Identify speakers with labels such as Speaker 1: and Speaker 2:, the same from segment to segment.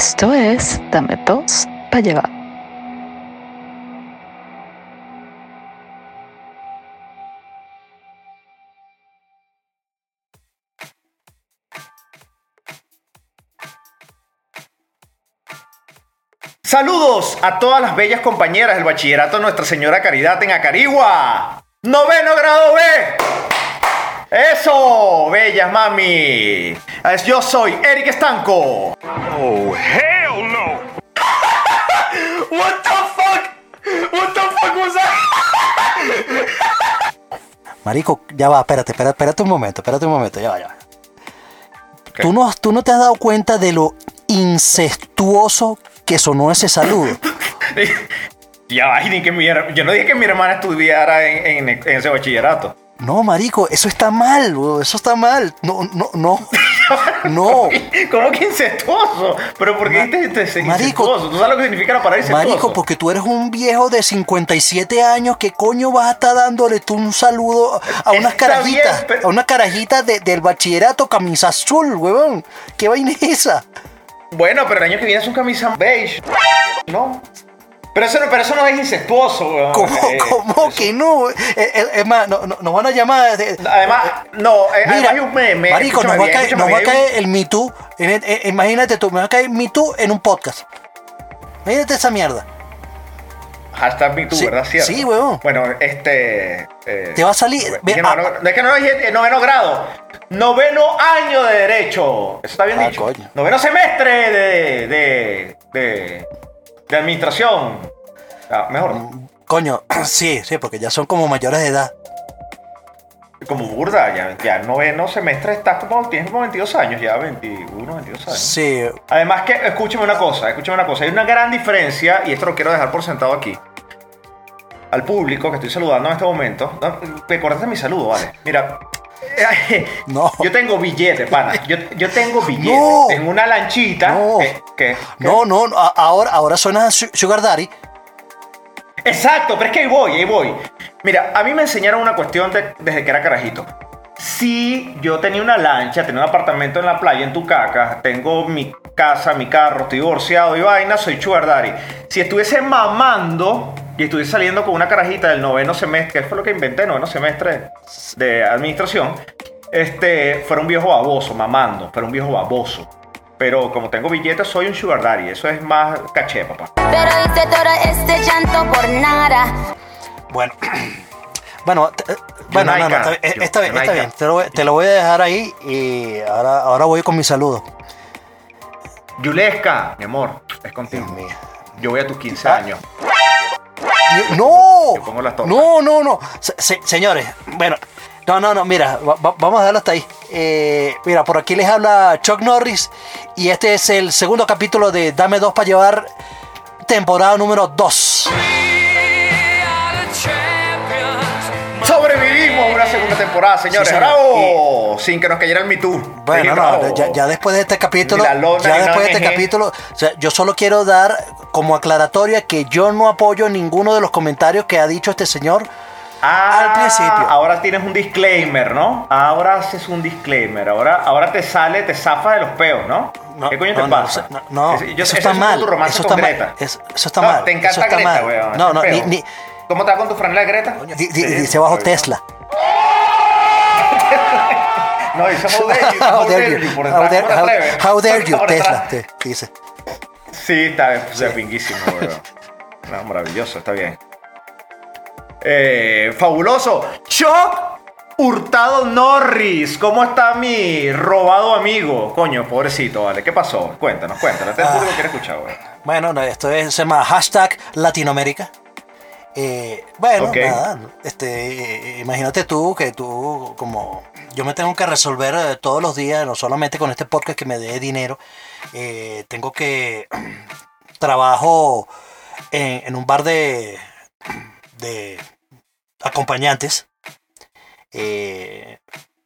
Speaker 1: Esto es Dame dos para llevar.
Speaker 2: Saludos a todas las bellas compañeras del bachillerato Nuestra Señora Caridad en Acarigua. Noveno grado B. Eso, bellas mami. Es- Yo soy Eric Estanco.
Speaker 3: Oh, hell no!
Speaker 2: What the fuck? What the fuck was that?
Speaker 4: Marico, ya va, espérate, espérate, espérate un momento, espérate un momento, ya va, ya va. ¿Tú no, tú no te has dado cuenta de lo incestuoso que sonó ese saludo.
Speaker 2: Ya va, y ni que mi yo no dije que mi hermana estudiara en, en- en ese bachillerato.
Speaker 4: No, marico, eso está mal, weón, eso está mal. No, no, no. No.
Speaker 2: ¿Cómo que incestuoso? ¿Pero por qué dijiste este
Speaker 4: Marico.
Speaker 2: incestuoso? ¿Tú sabes lo que significa la palabra incestuoso?
Speaker 4: Marico, porque tú eres un viejo de 57 años, ¿qué coño vas a estar dándole tú un saludo a unas
Speaker 2: Está
Speaker 4: carajitas?
Speaker 2: bien, pero-
Speaker 4: A unas carajitas de- del bachillerato camisa azul, weón. ¿Qué vaina es esa?
Speaker 2: Bueno, pero el año que viene es un camisa beige. ¿No? Pero eso no, pero eso no es incestuoso, weón.
Speaker 4: ¿Cómo,
Speaker 2: Eh,
Speaker 4: cómo
Speaker 2: eso-
Speaker 4: que no? Eh, eh, Es más, no- no- nos van a llamar. de-
Speaker 2: Además, no, eh, además
Speaker 4: Mira,
Speaker 2: hay un meme.
Speaker 4: marico, nos va a
Speaker 2: bien,
Speaker 4: caer, va a el Me Too. imagínate tú, me va a caer Me Too en un podcast. Imagínate esa mierda.
Speaker 2: Hashtag me too,
Speaker 4: Sí,
Speaker 2: ¿verdad? ¿Cierto?
Speaker 4: sí, weón.
Speaker 2: Bueno, este... eh,
Speaker 4: Te va a salir- ah.
Speaker 2: es que no dije noveno grado. Noveno año de derecho. Eso está bien
Speaker 4: Ah,
Speaker 2: dicho.
Speaker 4: coño.
Speaker 2: Noveno semestre de... de... de, de administración. Ah, mejor.
Speaker 4: Coño, sí, sí, porque ya son como mayores de edad.
Speaker 2: Como burda, ya, ya el noveno semestre estás como, tienes como 22 años, ya 21, 22 años.
Speaker 4: Sí,
Speaker 2: Además que, escúchame una cosa, escúchame una cosa, hay una gran diferencia, y esto lo quiero dejar por sentado aquí, al público que estoy saludando en este momento. No, te cortaste mi saludo, vale. Mira,
Speaker 4: No.
Speaker 2: yo tengo billete, pana, yo, yo tengo billete.
Speaker 4: No.
Speaker 2: Tengo una lanchita.
Speaker 4: No.
Speaker 2: que- que- que-
Speaker 4: no, no, no, ahora, ahora suena Su- Sugar Daddy.
Speaker 2: Exacto, pero es que ahí voy, ahí voy. Mira, a mí me enseñaron una cuestión de- desde que era carajito. Si yo tenía una lancha, tenía un apartamento en la playa, en Tucaca, tengo mi casa, mi carro, estoy divorciado y vaina, soy sugar daddy. Si estuviese mamando y estuviese saliendo con una carajita del noveno semestre, que fue lo que inventé, noveno semestre de administración, este, fuera un viejo baboso, mamando, fuera un viejo baboso. Pero como tengo billetes, soy un sugar daddy. Eso es más caché, papá.
Speaker 5: Pero hice todo este llanto por nada.
Speaker 4: Bueno, bueno, eh, bueno, no, no,
Speaker 2: Jamaica.
Speaker 4: está, bien, está bien, está bien. Te lo, voy- te lo voy a dejar ahí y ahora, ahora voy con mi saludo.
Speaker 2: Yulesca, mi amor, es contigo.
Speaker 4: Dios mío.
Speaker 2: Yo voy a tus 15
Speaker 4: Ah.
Speaker 2: años.
Speaker 4: ¡No!
Speaker 2: Yo pongo las tortas.
Speaker 4: No, no, no. Se- se- señores, bueno, no, no, no, mira, va- va- vamos a dejarlo hasta ahí. Eh, mira, por aquí les habla Chuck Norris y este es el segundo capítulo de Dame dos para llevar, temporada número 2.
Speaker 2: Sobrevivimos una segunda temporada, señores.
Speaker 4: Sí, señor.
Speaker 2: ¡Bravo! Sin que nos cayera el Me Too.
Speaker 4: Bueno, no, ya, ya después de este capítulo,
Speaker 2: lona,
Speaker 4: ya después de este capítulo, o sea, yo solo quiero dar como aclaratoria que yo no apoyo ninguno de los comentarios que ha dicho este señor.
Speaker 2: Ah,
Speaker 4: al principio.
Speaker 2: Ahora tienes un disclaimer, ¿no? Ahora haces un disclaimer. Ahora, ahora te sale, te zafa de los peos, ¿no?
Speaker 4: No,
Speaker 2: ¿Qué coño
Speaker 4: no,
Speaker 2: te
Speaker 4: no,
Speaker 2: pasa?
Speaker 4: no, eso está
Speaker 2: es
Speaker 4: mal, eso está mal, eso está mal,
Speaker 2: Te
Speaker 4: eso
Speaker 2: encanta
Speaker 4: está
Speaker 2: Greta,
Speaker 4: mal.
Speaker 2: weón.
Speaker 4: No, no, ni- ni-
Speaker 2: ¿Cómo te va con tu franela de Greta? Sí,
Speaker 4: dice bajo. Tesla.
Speaker 2: No, dice how dare you.
Speaker 4: How dare you,
Speaker 2: por
Speaker 4: how
Speaker 2: detrás,
Speaker 4: dare,
Speaker 2: ¿cómo te
Speaker 4: how-
Speaker 2: atreves?
Speaker 4: how dare you,
Speaker 2: Por
Speaker 4: Tesla, te dice.
Speaker 2: Sí, está está pinguísimo, weón. No, maravilloso, está bien. Eh, fabuloso. Chuck Hurtado Norris. ¿Cómo está mi robado amigo? Coño, pobrecito, vale. ¿Qué pasó? Cuéntanos, cuéntanos. Que escuchar, weón.
Speaker 4: Bueno, no, esto es, se llama hashtag Latinoamérica. Eh, bueno, nada, este, eh, imagínate tú que tú, como yo me tengo que resolver eh, todos los días, no solamente con este podcast que me dé dinero, eh, tengo que trabajo en, en un bar de, de acompañantes eh,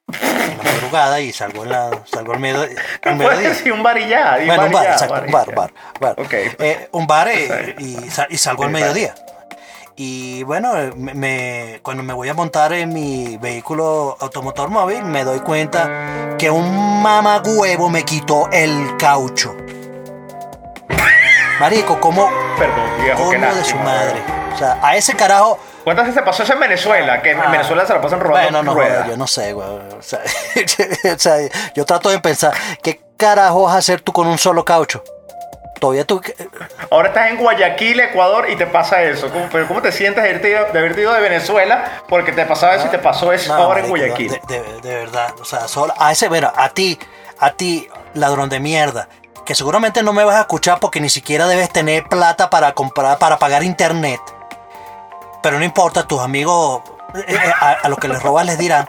Speaker 4: en la madrugada y salgo en la salgo al medio, al mediodía.
Speaker 2: decir un bar y ya.
Speaker 4: Bueno, un bar, exacto, bar, bar, bar. Eh, un bar eh, y, y salgo al mediodía. Y bueno, me, cuando me voy a montar en mi vehículo automotor móvil, me doy cuenta que un mamagüevo me quitó el caucho. Marico, como
Speaker 2: Perdón, viejo, qué
Speaker 4: de su madre. O sea, a ese carajo.
Speaker 2: ¿Cuántas veces pasó eso en Venezuela? Que en
Speaker 4: Ah.
Speaker 2: Venezuela se la pasan robando
Speaker 4: Bueno, no,
Speaker 2: ruedas.
Speaker 4: yo no sé, güey. O sea, o sea, yo trato de pensar, ¿qué carajo vas a hacer tú con un solo caucho? Todavía tú.
Speaker 2: Ahora estás en Guayaquil, Ecuador, y te pasa eso. ¿Cómo, pero ¿cómo te sientes de haberte ido de, haberte ido de Venezuela porque te pasaba eso y te pasó eso
Speaker 4: No,
Speaker 2: ahora en Guayaquil?
Speaker 4: De, de- de verdad, o sea, solo, a ese, bueno, a ti, a ti, ladrón de mierda, que seguramente no me vas a escuchar porque ni siquiera debes tener plata para comprar, para pagar internet. Pero no importa, tus amigos, eh, eh, a, a los que les robas les dirán,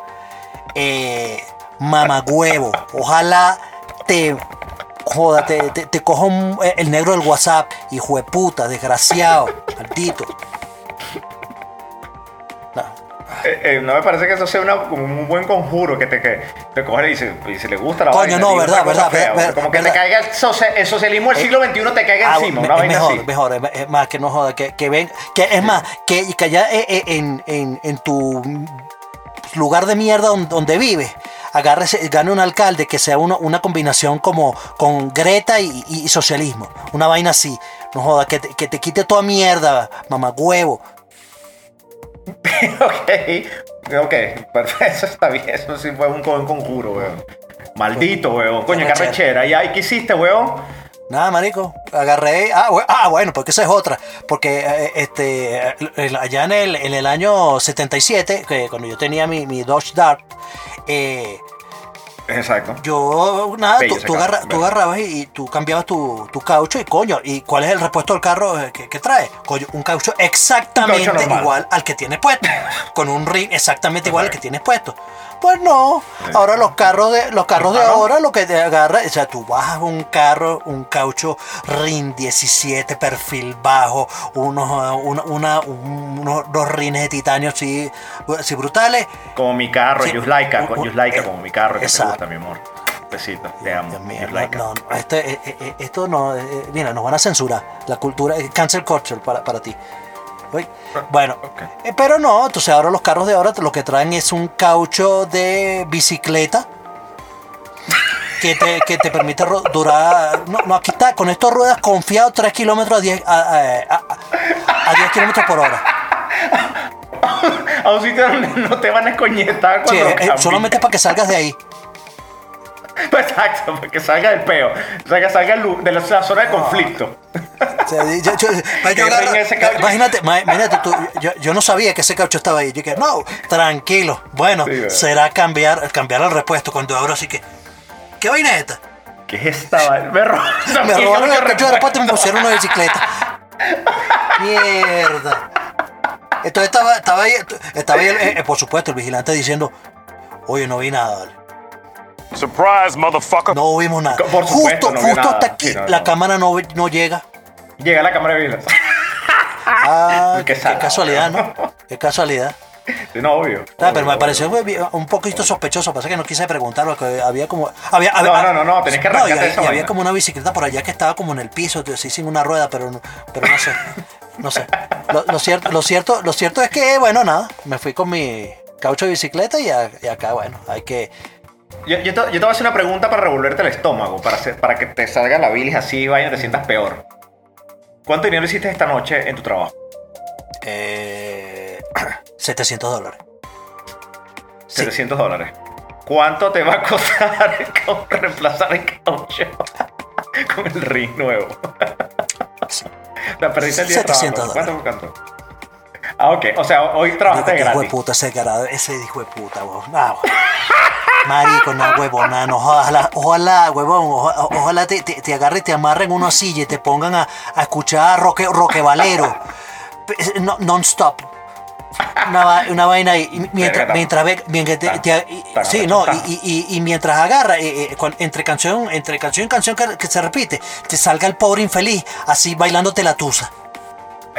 Speaker 4: eh, mamagüevo, ojalá te, joda, te, te, te coja un- eh, el negro del WhatsApp, hijo de puta, desgraciado, maldito. No,
Speaker 2: Eh, eh, no me parece que eso sea una- como un buen conjuro que te, que te coge y dice, y si le gusta la
Speaker 4: Coño,
Speaker 2: vaina,
Speaker 4: no, verdad, verdad,
Speaker 2: fea, como que
Speaker 4: verdad.
Speaker 2: te caiga el, socia- el socialismo del siglo XXI te caiga
Speaker 4: Ah,
Speaker 2: encima,
Speaker 4: me-
Speaker 2: una
Speaker 4: es
Speaker 2: vaina
Speaker 4: mejor,
Speaker 2: así.
Speaker 4: mejor, es- más que no joda, que, que ven, que es más, que, que allá en, en, en tu lugar de mierda donde, donde vives, agarres, gane un alcalde que sea uno- una combinación como con Greta y, y- y socialismo, una vaina así, no joda, que te, que te quite toda mierda, mamagüevo.
Speaker 2: ok, ok, perfecto, eso está bien, eso sí fue un buen conjuro, weón. Maldito, weón. Coño, qué
Speaker 4: arrechera.
Speaker 2: ¿Y ahí qué hiciste, weón?
Speaker 4: Nada, marico, agarré. Ah, we- ah, bueno, porque esa es otra. Porque eh, este, el- allá en el, en el año 77, que cuando yo tenía mi, mi Dodge Dart, eh,
Speaker 2: Exacto.
Speaker 4: yo, nada,
Speaker 2: Bello
Speaker 4: tú, tú agarra- agarrabas y, y tú cambiabas tu, tu caucho y coño, ¿y cuál es el repuesto del carro eh, que, que trae? Coño, un caucho exactamente igual al que tienes puesto, con un ring exactamente igual al que tienes puesto. Pues no, ahora los carros de los carros de
Speaker 2: Ah,
Speaker 4: ahora lo que te agarra, o sea, tú bajas un carro, un caucho RIN 17 perfil bajo, unos uh, una, una- un- unos dos rines de titanio así, así brutales.
Speaker 2: Como mi carro,
Speaker 4: Sí.
Speaker 2: Just Laika,
Speaker 4: Un-
Speaker 2: con
Speaker 4: un-
Speaker 2: Just Laika,
Speaker 4: eh,
Speaker 2: como mi carro, que te
Speaker 4: exacto.
Speaker 2: gusta, mi amor. Besito, te amo.
Speaker 4: Dios mío, no, no, esto, eh, eh, eh, esto no, eh, mira, nos van a censurar la cultura, eh, cancel culture para, para ti. Uy, Bueno, eh, pero no, entonces ahora los carros de ahora lo que traen es un caucho de bicicleta que te, que te permite durar, no, no, aquí está, con estas ruedas confiado 3 kilómetros a 10, a, a- a- a 10 kilómetros por hora.
Speaker 2: A un sitio donde no te van a escoñetar
Speaker 4: Sí,
Speaker 2: cuando
Speaker 4: eh,
Speaker 2: cambies.
Speaker 4: solamente para que salgas de ahí.
Speaker 2: Exacto, para que salga del peo. O sea, que salga lu- de la, zona de conflicto.
Speaker 4: O sea, yo- yo- yo
Speaker 2: Que
Speaker 4: agarro-
Speaker 2: ringa ese caucho.
Speaker 4: imagínate, ma- imagínate tú, yo, no sabía que ese caucho estaba ahí. Yo dije, no, tranquilo. Bueno, será cambiar, cambiar el repuesto cuando abro así que. ¿Qué vaina es esta?
Speaker 2: ¿Qué es esta vaina? Me robaron,
Speaker 4: Me robaron el caucho de repuesto y me pusieron una bicicleta. Mierda. Entonces estaba, estaba ahí, estaba ahí el- eh, por supuesto, el vigilante diciendo, oye, no vi nada, vale.
Speaker 3: Surprise, motherfucker.
Speaker 4: No vimos nada.
Speaker 2: Por supuesto,
Speaker 4: justo
Speaker 2: no
Speaker 4: justo
Speaker 2: nada.
Speaker 4: hasta aquí,
Speaker 2: no,
Speaker 4: la
Speaker 2: no.
Speaker 4: cámara no, no llega.
Speaker 2: Llega la cámara de vigilancia.
Speaker 4: Ah,
Speaker 2: Qué
Speaker 4: casualidad,
Speaker 2: ¿no?
Speaker 4: Qué casualidad.
Speaker 2: Sí, no, obvio.
Speaker 4: Ah, pero me pareció
Speaker 2: obvio.
Speaker 4: muy- un poquito sospechoso, pasa que no quise preguntar porque había como había,
Speaker 2: No,
Speaker 4: había-
Speaker 2: no, no, no, tenés que
Speaker 4: no, y, y había como una bicicleta por allá que estaba como en el piso, así sin una rueda, pero no, pero no sé, no sé. Lo, lo cierto, lo cierto, lo cierto es que bueno nada, me fui con mi caucho de bicicleta y, a- y acá bueno hay que
Speaker 2: Yo, yo te, yo te voy a hacer una pregunta para revolverte el estómago, para, hacer- para que te salga la bilis así y vaya te sientas peor. ¿Cuánto dinero hiciste esta noche en tu trabajo?
Speaker 4: eh, 700 dólares. Sí.
Speaker 2: 700 dólares. ¿Cuánto te va a costar reemplazar el caucho con el ring nuevo? La perdiste el día de
Speaker 4: 700
Speaker 2: trabajo. ¿Cuánto? ¿Cuánto? Ah, ok. O sea, hoy
Speaker 4: Digo,
Speaker 2: trabajaste
Speaker 4: que hijo de
Speaker 2: gratis.
Speaker 4: puta ese ese hijo de puta, weón. Ah. Marico, no, huevón, no, ojalá, ojalá, huevón, ojalá, ojalá te, te, te agarre y te amarren una silla y te pongan a, a escuchar Roque, Roque Valero, no- non-stop. Una, una vaina ahí, y mientras, mientras ve, mientras te- te- sí, no, y, y- mientras agarra, eh, eh, entre canción, entre canción y canción que, que se repite, te salga el pobre infeliz, así bailándote la tusa.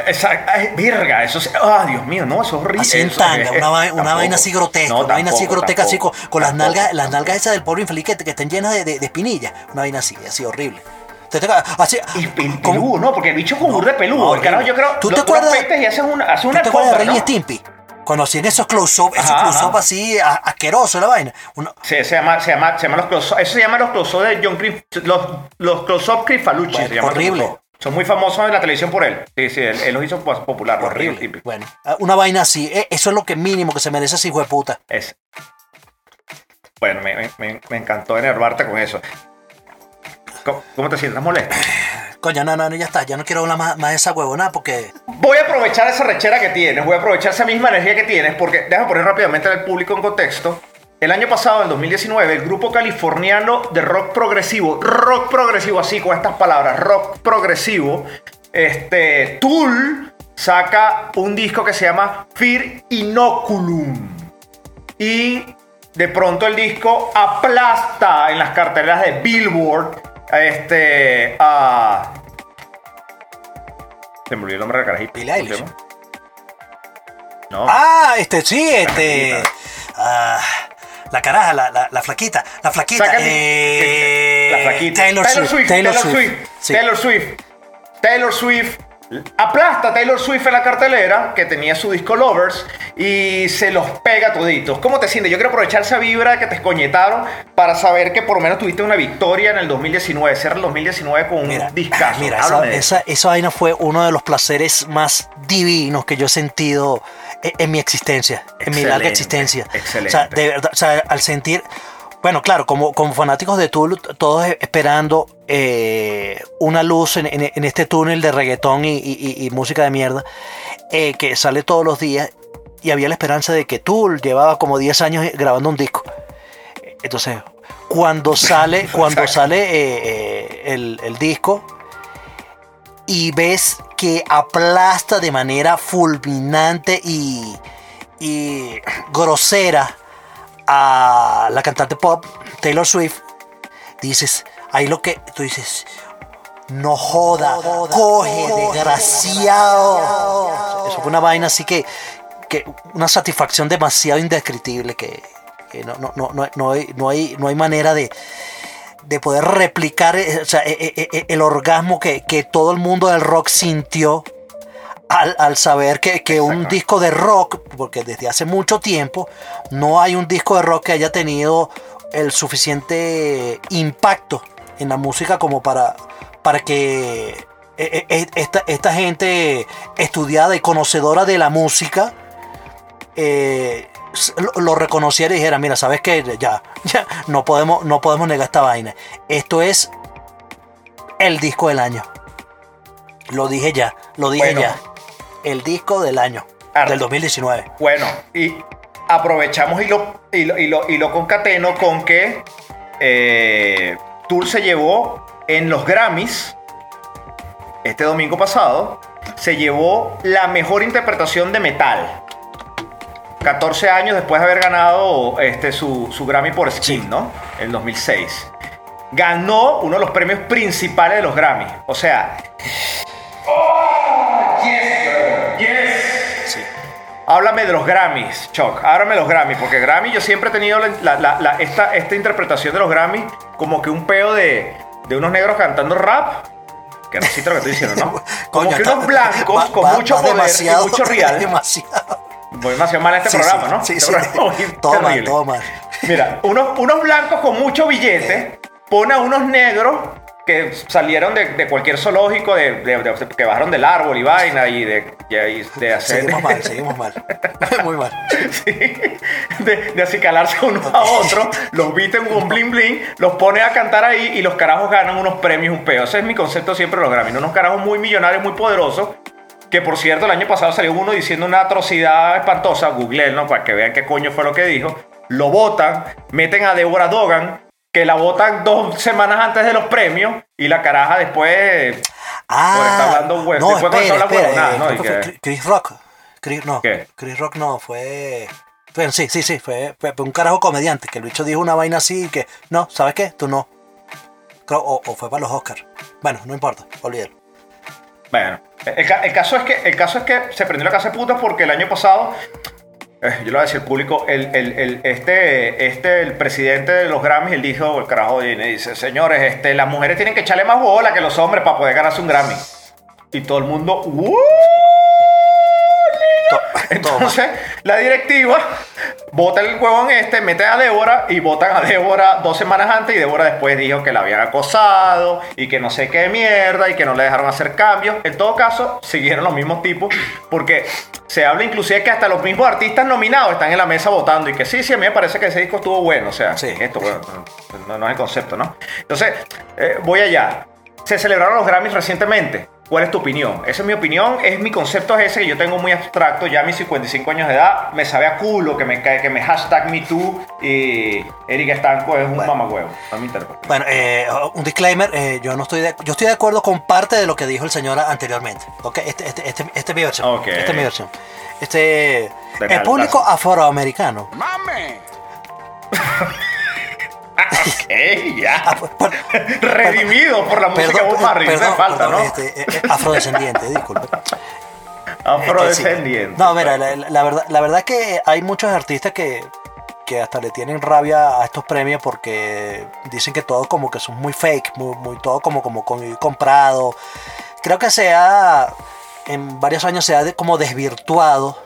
Speaker 2: Exacto. Ay, virga, eso es. Ah, Dios mío, no, eso es horrible.
Speaker 4: Así en tanga,
Speaker 2: es-
Speaker 4: una, una vaina así grotesca,
Speaker 2: No,
Speaker 4: una vaina así grotesca, así con, las nalgas, las nalgas esas del pobre infeliz que, que están llenas de, de, de espinillas, una vaina así, así horrible. Te toca- así,
Speaker 2: Y
Speaker 4: como-
Speaker 2: peludo, ¿no? Porque el bicho con burda de peludo.
Speaker 4: No,
Speaker 2: el carajo, yo creo.
Speaker 4: ¿Tú te acuerdas-
Speaker 2: y haces una, haces
Speaker 4: ¿Tú
Speaker 2: una
Speaker 4: te acuerdas de y
Speaker 2: ¿no?
Speaker 4: Stimpy? Cuando hacían esos close-up, esos close-up así a- asqueroso la vaina. Uno-
Speaker 2: Sí, se llama, se llama, se llama los close Eso se llama los close de John Crif, los, los close-up Crifalucci.
Speaker 4: bueno, horrible,
Speaker 2: close-up. Son muy famosos en la televisión por él. Sí, sí, él, él los hizo pues, popular.
Speaker 4: Horrible. Bueno, ah, una vaina así. eh, Eso es lo que mínimo que se merece ese hijo de puta.
Speaker 2: Es. Bueno, me, me- encantó enervarte con eso. ¿Cómo, cómo te sientes? ¿Estás molesto?
Speaker 4: Coño, no, no, no, ya está. Ya no quiero hablar más, más de esa huevona porque.
Speaker 2: Voy a aprovechar esa rechera que tienes, voy a aprovechar esa misma energía que tienes, porque déjame poner rápidamente al público en contexto. El año pasado, en 2019, el grupo californiano de rock progresivo, rock progresivo así con estas palabras, rock progresivo, este, Tool saca un disco que se llama Fear Inoculum. Y de pronto el disco aplasta en las carteleras de Billboard este, a... Se me olvidó el nombre del carajito. No.
Speaker 4: Ah, este, sí, este. ah, la caraja, la, la, la flaquita. La flaquita. Eh,
Speaker 2: la flaquita.
Speaker 4: Taylor, Swift.
Speaker 2: Taylor Swift.
Speaker 4: Sí.
Speaker 2: Taylor Swift. Taylor Swift. Aplasta a Taylor Swift en la cartelera, que tenía su disco Lovers, y se los pega toditos. ¿Cómo te sientes? Yo quiero aprovechar esa vibra que te escoñetaron para saber que por lo menos tuviste una victoria en el 2019. Cierra el 2019 con un
Speaker 4: Mira,
Speaker 2: discazo.
Speaker 4: mira esa, esa, esa vaina fue uno de los placeres más divinos que yo he sentido en, en mi existencia, en mi larga existencia.
Speaker 2: excelente.
Speaker 4: O sea, de verdad, o sea, al sentir, bueno, claro, como, como fanáticos de Tool, todos esperando eh, una luz en, en- en este túnel de reggaetón y, y- música de mierda eh, que sale todos los días y había la esperanza de que Tool llevaba como 10 años grabando un disco. Entonces, cuando sale, cuando sale eh, el, el disco y ves que aplasta de manera fulminante y, y grosera a la cantante pop Taylor Swift, dices, ahí lo que tú dices, no joda, coge, desgraciado. Eso fue una vaina así que, que una satisfacción demasiado indescriptible que, que no, no, no, no, no hay, no, hay, no hay manera de, de poder replicar o sea, eh, eh, eh, el orgasmo que, que todo el mundo del rock sintió al, al saber que, que un disco de rock, porque desde hace mucho tiempo no hay un disco de rock que haya tenido el suficiente impacto en la música como para, para que eh, eh, esta, esta gente estudiada y conocedora de la música eh, lo, lo reconociera y dijera, mira, ¿sabes qué? Ya, ya, no podemos, no podemos negar esta vaina. Esto es el disco del año. Lo dije ya, lo dije
Speaker 2: Bueno.
Speaker 4: ya. El disco del año,
Speaker 2: Arte.
Speaker 4: del 2019.
Speaker 2: Bueno, y aprovechamos y lo, y lo, y lo, y lo concateno con que eh, Tool se llevó en los Grammys este domingo pasado, se llevó la mejor interpretación de metal. 14 años después de haber ganado este, su, su Grammy por Skin, ¿no? En 2006. Ganó uno de los premios principales de los Grammys. O sea... Háblame de los Grammys, Chuck. Háblame de los Grammys, porque Grammy yo siempre he tenido la- la- la- la- esta, esta interpretación de los Grammys como que un peo de, de unos negros cantando rap. Que no sé lo que estoy diciendo, ¿no? Como
Speaker 4: Coño,
Speaker 2: que unos blancos
Speaker 4: va-
Speaker 2: con
Speaker 4: va-
Speaker 2: mucho
Speaker 4: va
Speaker 2: poder
Speaker 4: demasiado,
Speaker 2: y mucho real.
Speaker 4: Demasiado.
Speaker 2: Voy demasiado mal a este
Speaker 4: Sí,
Speaker 2: programa,
Speaker 4: sí,
Speaker 2: ¿no?
Speaker 4: sí,
Speaker 2: Este
Speaker 4: sí.
Speaker 2: programa
Speaker 4: todo mal.
Speaker 2: Mira, unos, unos blancos con mucho billete pone a unos negros que salieron de, de cualquier zoológico, de, de- de- que bajaron del árbol y vaina y de, y de hacer.
Speaker 4: Seguimos mal, seguimos mal. Muy mal.
Speaker 2: Sí, de, acicalarse unos a otros, los visten con bling bling, los pone a cantar ahí y los carajos ganan unos premios, un peo. Ese es mi concepto siempre de los Grammy. Unos carajos muy millonarios, muy poderosos. Que por cierto, el año pasado salió uno diciendo una atrocidad espantosa, Google, ¿no? Para que vean qué coño fue lo que dijo. Lo votan, meten a Deborah Dogan, que la votan dos semanas antes de los premios, y la caraja después.
Speaker 4: Ah,
Speaker 2: Por estar hablando hue-
Speaker 4: no,
Speaker 2: después
Speaker 4: espera, espera,
Speaker 2: huevonadas,
Speaker 4: eh,
Speaker 2: ¿no?
Speaker 4: fue
Speaker 2: que-
Speaker 4: Chris- Rock. Chris, no,
Speaker 2: ¿Qué?
Speaker 4: Chris Rock no, fue... Bueno, sí, sí, sí, fue, fue un carajo comediante, que el bicho dijo una vaina así y que, no, ¿sabes qué? Tú no. O, o fue para los Oscars. Bueno, no importa, olvídalo.
Speaker 2: Bueno, el caso es que, el caso es que se prendió la casa de putas porque el año pasado, eh, yo le voy a decir público, el, el- este, este, el presidente de los Grammys, él dijo, el carajo y dice, señores, este, las mujeres tienen que echarle más bola que los hombres para poder ganarse un Grammy. Y todo el mundo, "Uh,
Speaker 4: To-
Speaker 2: Entonces, la directiva vota el huevón este, mete a Débora y votan a Débora dos semanas antes y Débora después dijo que la habían acosado y que no sé qué mierda y que no le dejaron hacer cambios. En todo caso, siguieron los mismos tipos porque se habla inclusive que hasta los mismos artistas nominados están en la mesa votando y que sí, sí, a mí me parece que ese disco estuvo bueno. O sea,
Speaker 4: Sí.
Speaker 2: esto, bueno, no, no es el concepto, ¿no? Entonces, eh, voy allá. Se celebraron los Grammys recientemente. ¿Cuál es tu opinión? Esa es mi opinión, es mi concepto es ese que yo tengo muy abstracto, ya a mis 55 años de edad, me sabe a culo que me cae, que me hashtag me too y Eric Estanco es un
Speaker 4: Bueno.
Speaker 2: mamagüevo. A mi.
Speaker 4: Bueno, eh, un disclaimer, eh, yo no estoy de, yo estoy de acuerdo con parte de lo que dijo el señor anteriormente. ¿ok? Este, este, este, esta es mi versión.
Speaker 2: Ok.
Speaker 4: Esta es mi versión. Este, el público afroamericano.
Speaker 2: ¡Ey, ya!
Speaker 4: Ah, por- por-
Speaker 2: Redimido por la música de Bob Marley, no
Speaker 4: perdón,
Speaker 2: falta,
Speaker 4: perdón,
Speaker 2: ¿no?
Speaker 4: este, eh, eh, afrodescendiente, disculpe.
Speaker 2: Afrodescendiente.
Speaker 4: No, mira, la, verdad, la verdad que hay muchos artistas que, que hasta le tienen rabia a estos premios porque dicen que todo como que son muy fake, muy, muy todo como, como, como comprado. Creo que se ha, en varios años se ha de- como desvirtuado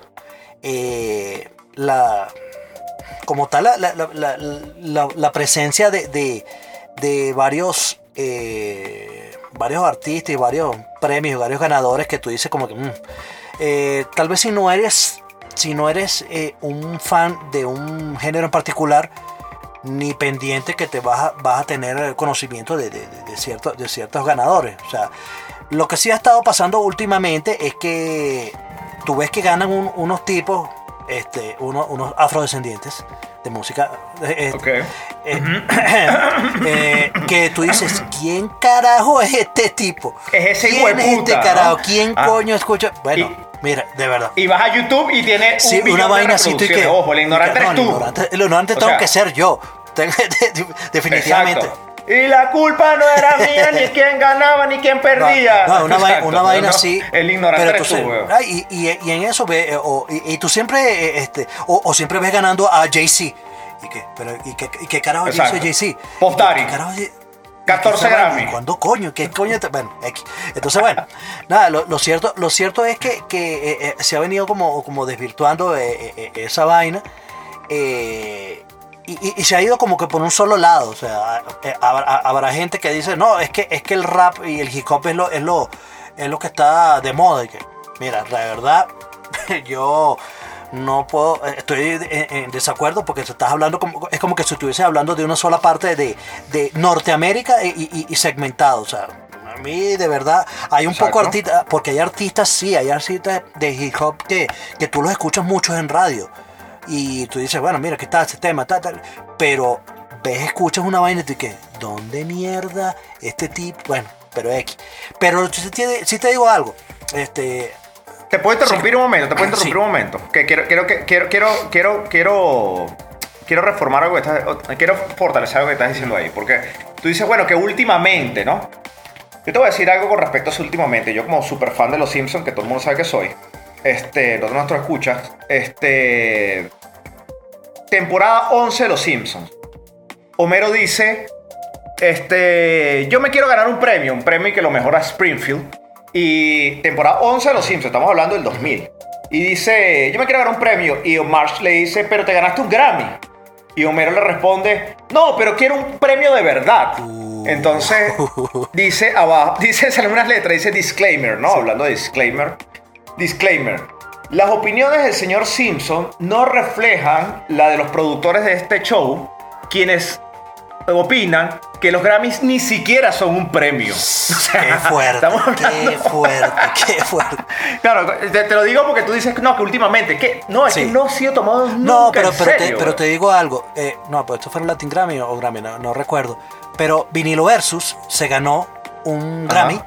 Speaker 4: eh, la, como tal la, la- la- la- presencia de, de- de varios eh, varios artistas y varios premios, varios ganadores que tú dices como que mm, eh, tal vez si no eres si no eres eh, un fan de un género en particular ni pendiente que te vas a, vas a tener conocimiento de, de, de- ciertos, ganadores. O sea, lo que sí ha estado pasando últimamente es que tú ves que ganan un- unos tipos, este, uno- unos afrodescendientes de música. eh,
Speaker 2: Ok.
Speaker 4: eh, eh, que tú dices, ¿quién carajo es este tipo?
Speaker 2: Es ese
Speaker 4: ¿Quién es este carajo?
Speaker 2: ¿no?
Speaker 4: ¿Quién
Speaker 2: Ah.
Speaker 4: coño escucha? Bueno,
Speaker 2: Y-
Speaker 4: mira, de verdad.
Speaker 2: Y vas a YouTube y tiene un
Speaker 4: Sí, una vaina así, tú y que.
Speaker 2: reproducciones. Ojo, el ignorante
Speaker 4: no,
Speaker 2: eres tú.
Speaker 4: El ignorante, el ignorante tengo
Speaker 2: sea,
Speaker 4: que ser yo. Definitivamente.
Speaker 2: Exacto. Y la culpa no era mía, ni quién ganaba, ni quién perdía.
Speaker 4: No, no, una, vai-
Speaker 2: Exacto,
Speaker 4: una vaina
Speaker 2: ¿no?
Speaker 4: así.
Speaker 2: El ignorante
Speaker 4: pero tú
Speaker 2: tú,
Speaker 4: y, y- y en eso ve, eh, o- y, y tú siempre, eh, este, o, o siempre ves ganando a Jay-Z. ¿Y qué? Pero, ¿y qué, y qué carajo hizo. Jay-Z?
Speaker 2: Puff
Speaker 4: ¿Y qué-
Speaker 2: Daddy.
Speaker 4: qué carajo hizo-
Speaker 2: 14
Speaker 4: ¿Y qué carajo-
Speaker 2: Grammy.
Speaker 4: ¿Cuándo coño? ¿Qué coño? te- Bueno, X. Entonces, bueno, nada, lo, lo cierto, lo cierto es que, que, eh, eh, se ha venido como, como desvirtuando eh, esa vaina. eh, y, y- y se ha ido como que por un solo lado. O sea, eh, habrá, habrá gente que dice, no, es que, es que el rap y el hip hop es lo, es lo, es lo que está de moda. Y que, mira, la verdad, yo no puedo, eh, estoy en, desacuerdo porque se estás hablando como, es como que si estuviese hablando de una sola parte de, de Norteamérica y, y- y segmentado. O sea, a mí de verdad hay un poco
Speaker 2: Exacto.
Speaker 4: artista, porque hay artistas, sí, hay artistas de hip hop que, que tú los escuchas muchos en radio. Y tú dices, bueno, mira, aquí está este tema, tal, tal. Pero ves, escuchas una vaina y tú que, ¿dónde mierda este tipo? Bueno, pero X. Pero si te, digo algo, este,
Speaker 2: Te puedo interrumpir un momento, te puedo interrumpir
Speaker 4: Sí.
Speaker 2: un momento. Que quiero, quiero, quiero, quiero, quiero, quiero, quiero reformar algo que estás, quiero fortalecer algo que estás diciendo ahí. Porque tú dices, bueno, que últimamente, ¿no? Yo te voy a decir algo con respecto a eso últimamente. Yo como super fan de Los Simpsons, que todo el mundo sabe que soy, este, de nuestros escuchas, este, temporada 11 de Los Simpsons. Homero dice, este, yo me quiero ganar un premio, un premio que lo mejora Springfield. Y temporada 11 de Los Simpsons, estamos hablando del 2000. Y dice, yo me quiero ganar un premio. Y Marsh le dice, pero te ganaste un Grammy. Y Homero le responde, no, pero quiero un premio de verdad. Entonces, dice abajo, dice, salen unas letras, dice disclaimer, ¿no? Hablando de disclaimer. Disclaimer. Las opiniones del señor Simpson no reflejan la de los productores de este show, quienes opinan que los Grammys ni siquiera son un premio. O sea,
Speaker 4: qué fuerte, qué fuerte, qué fuerte.
Speaker 2: Claro, te, te lo digo porque tú dices, no, que últimamente, que no, es
Speaker 4: Sí.
Speaker 2: que no ha sido tomado nunca
Speaker 4: No, pero,
Speaker 2: en
Speaker 4: pero, te, pero digo algo. eh, no, pues esto fue un Latin Grammy o Grammy, no, no recuerdo. Pero Vinilo Versus se ganó un
Speaker 2: Ajá.
Speaker 4: Grammy.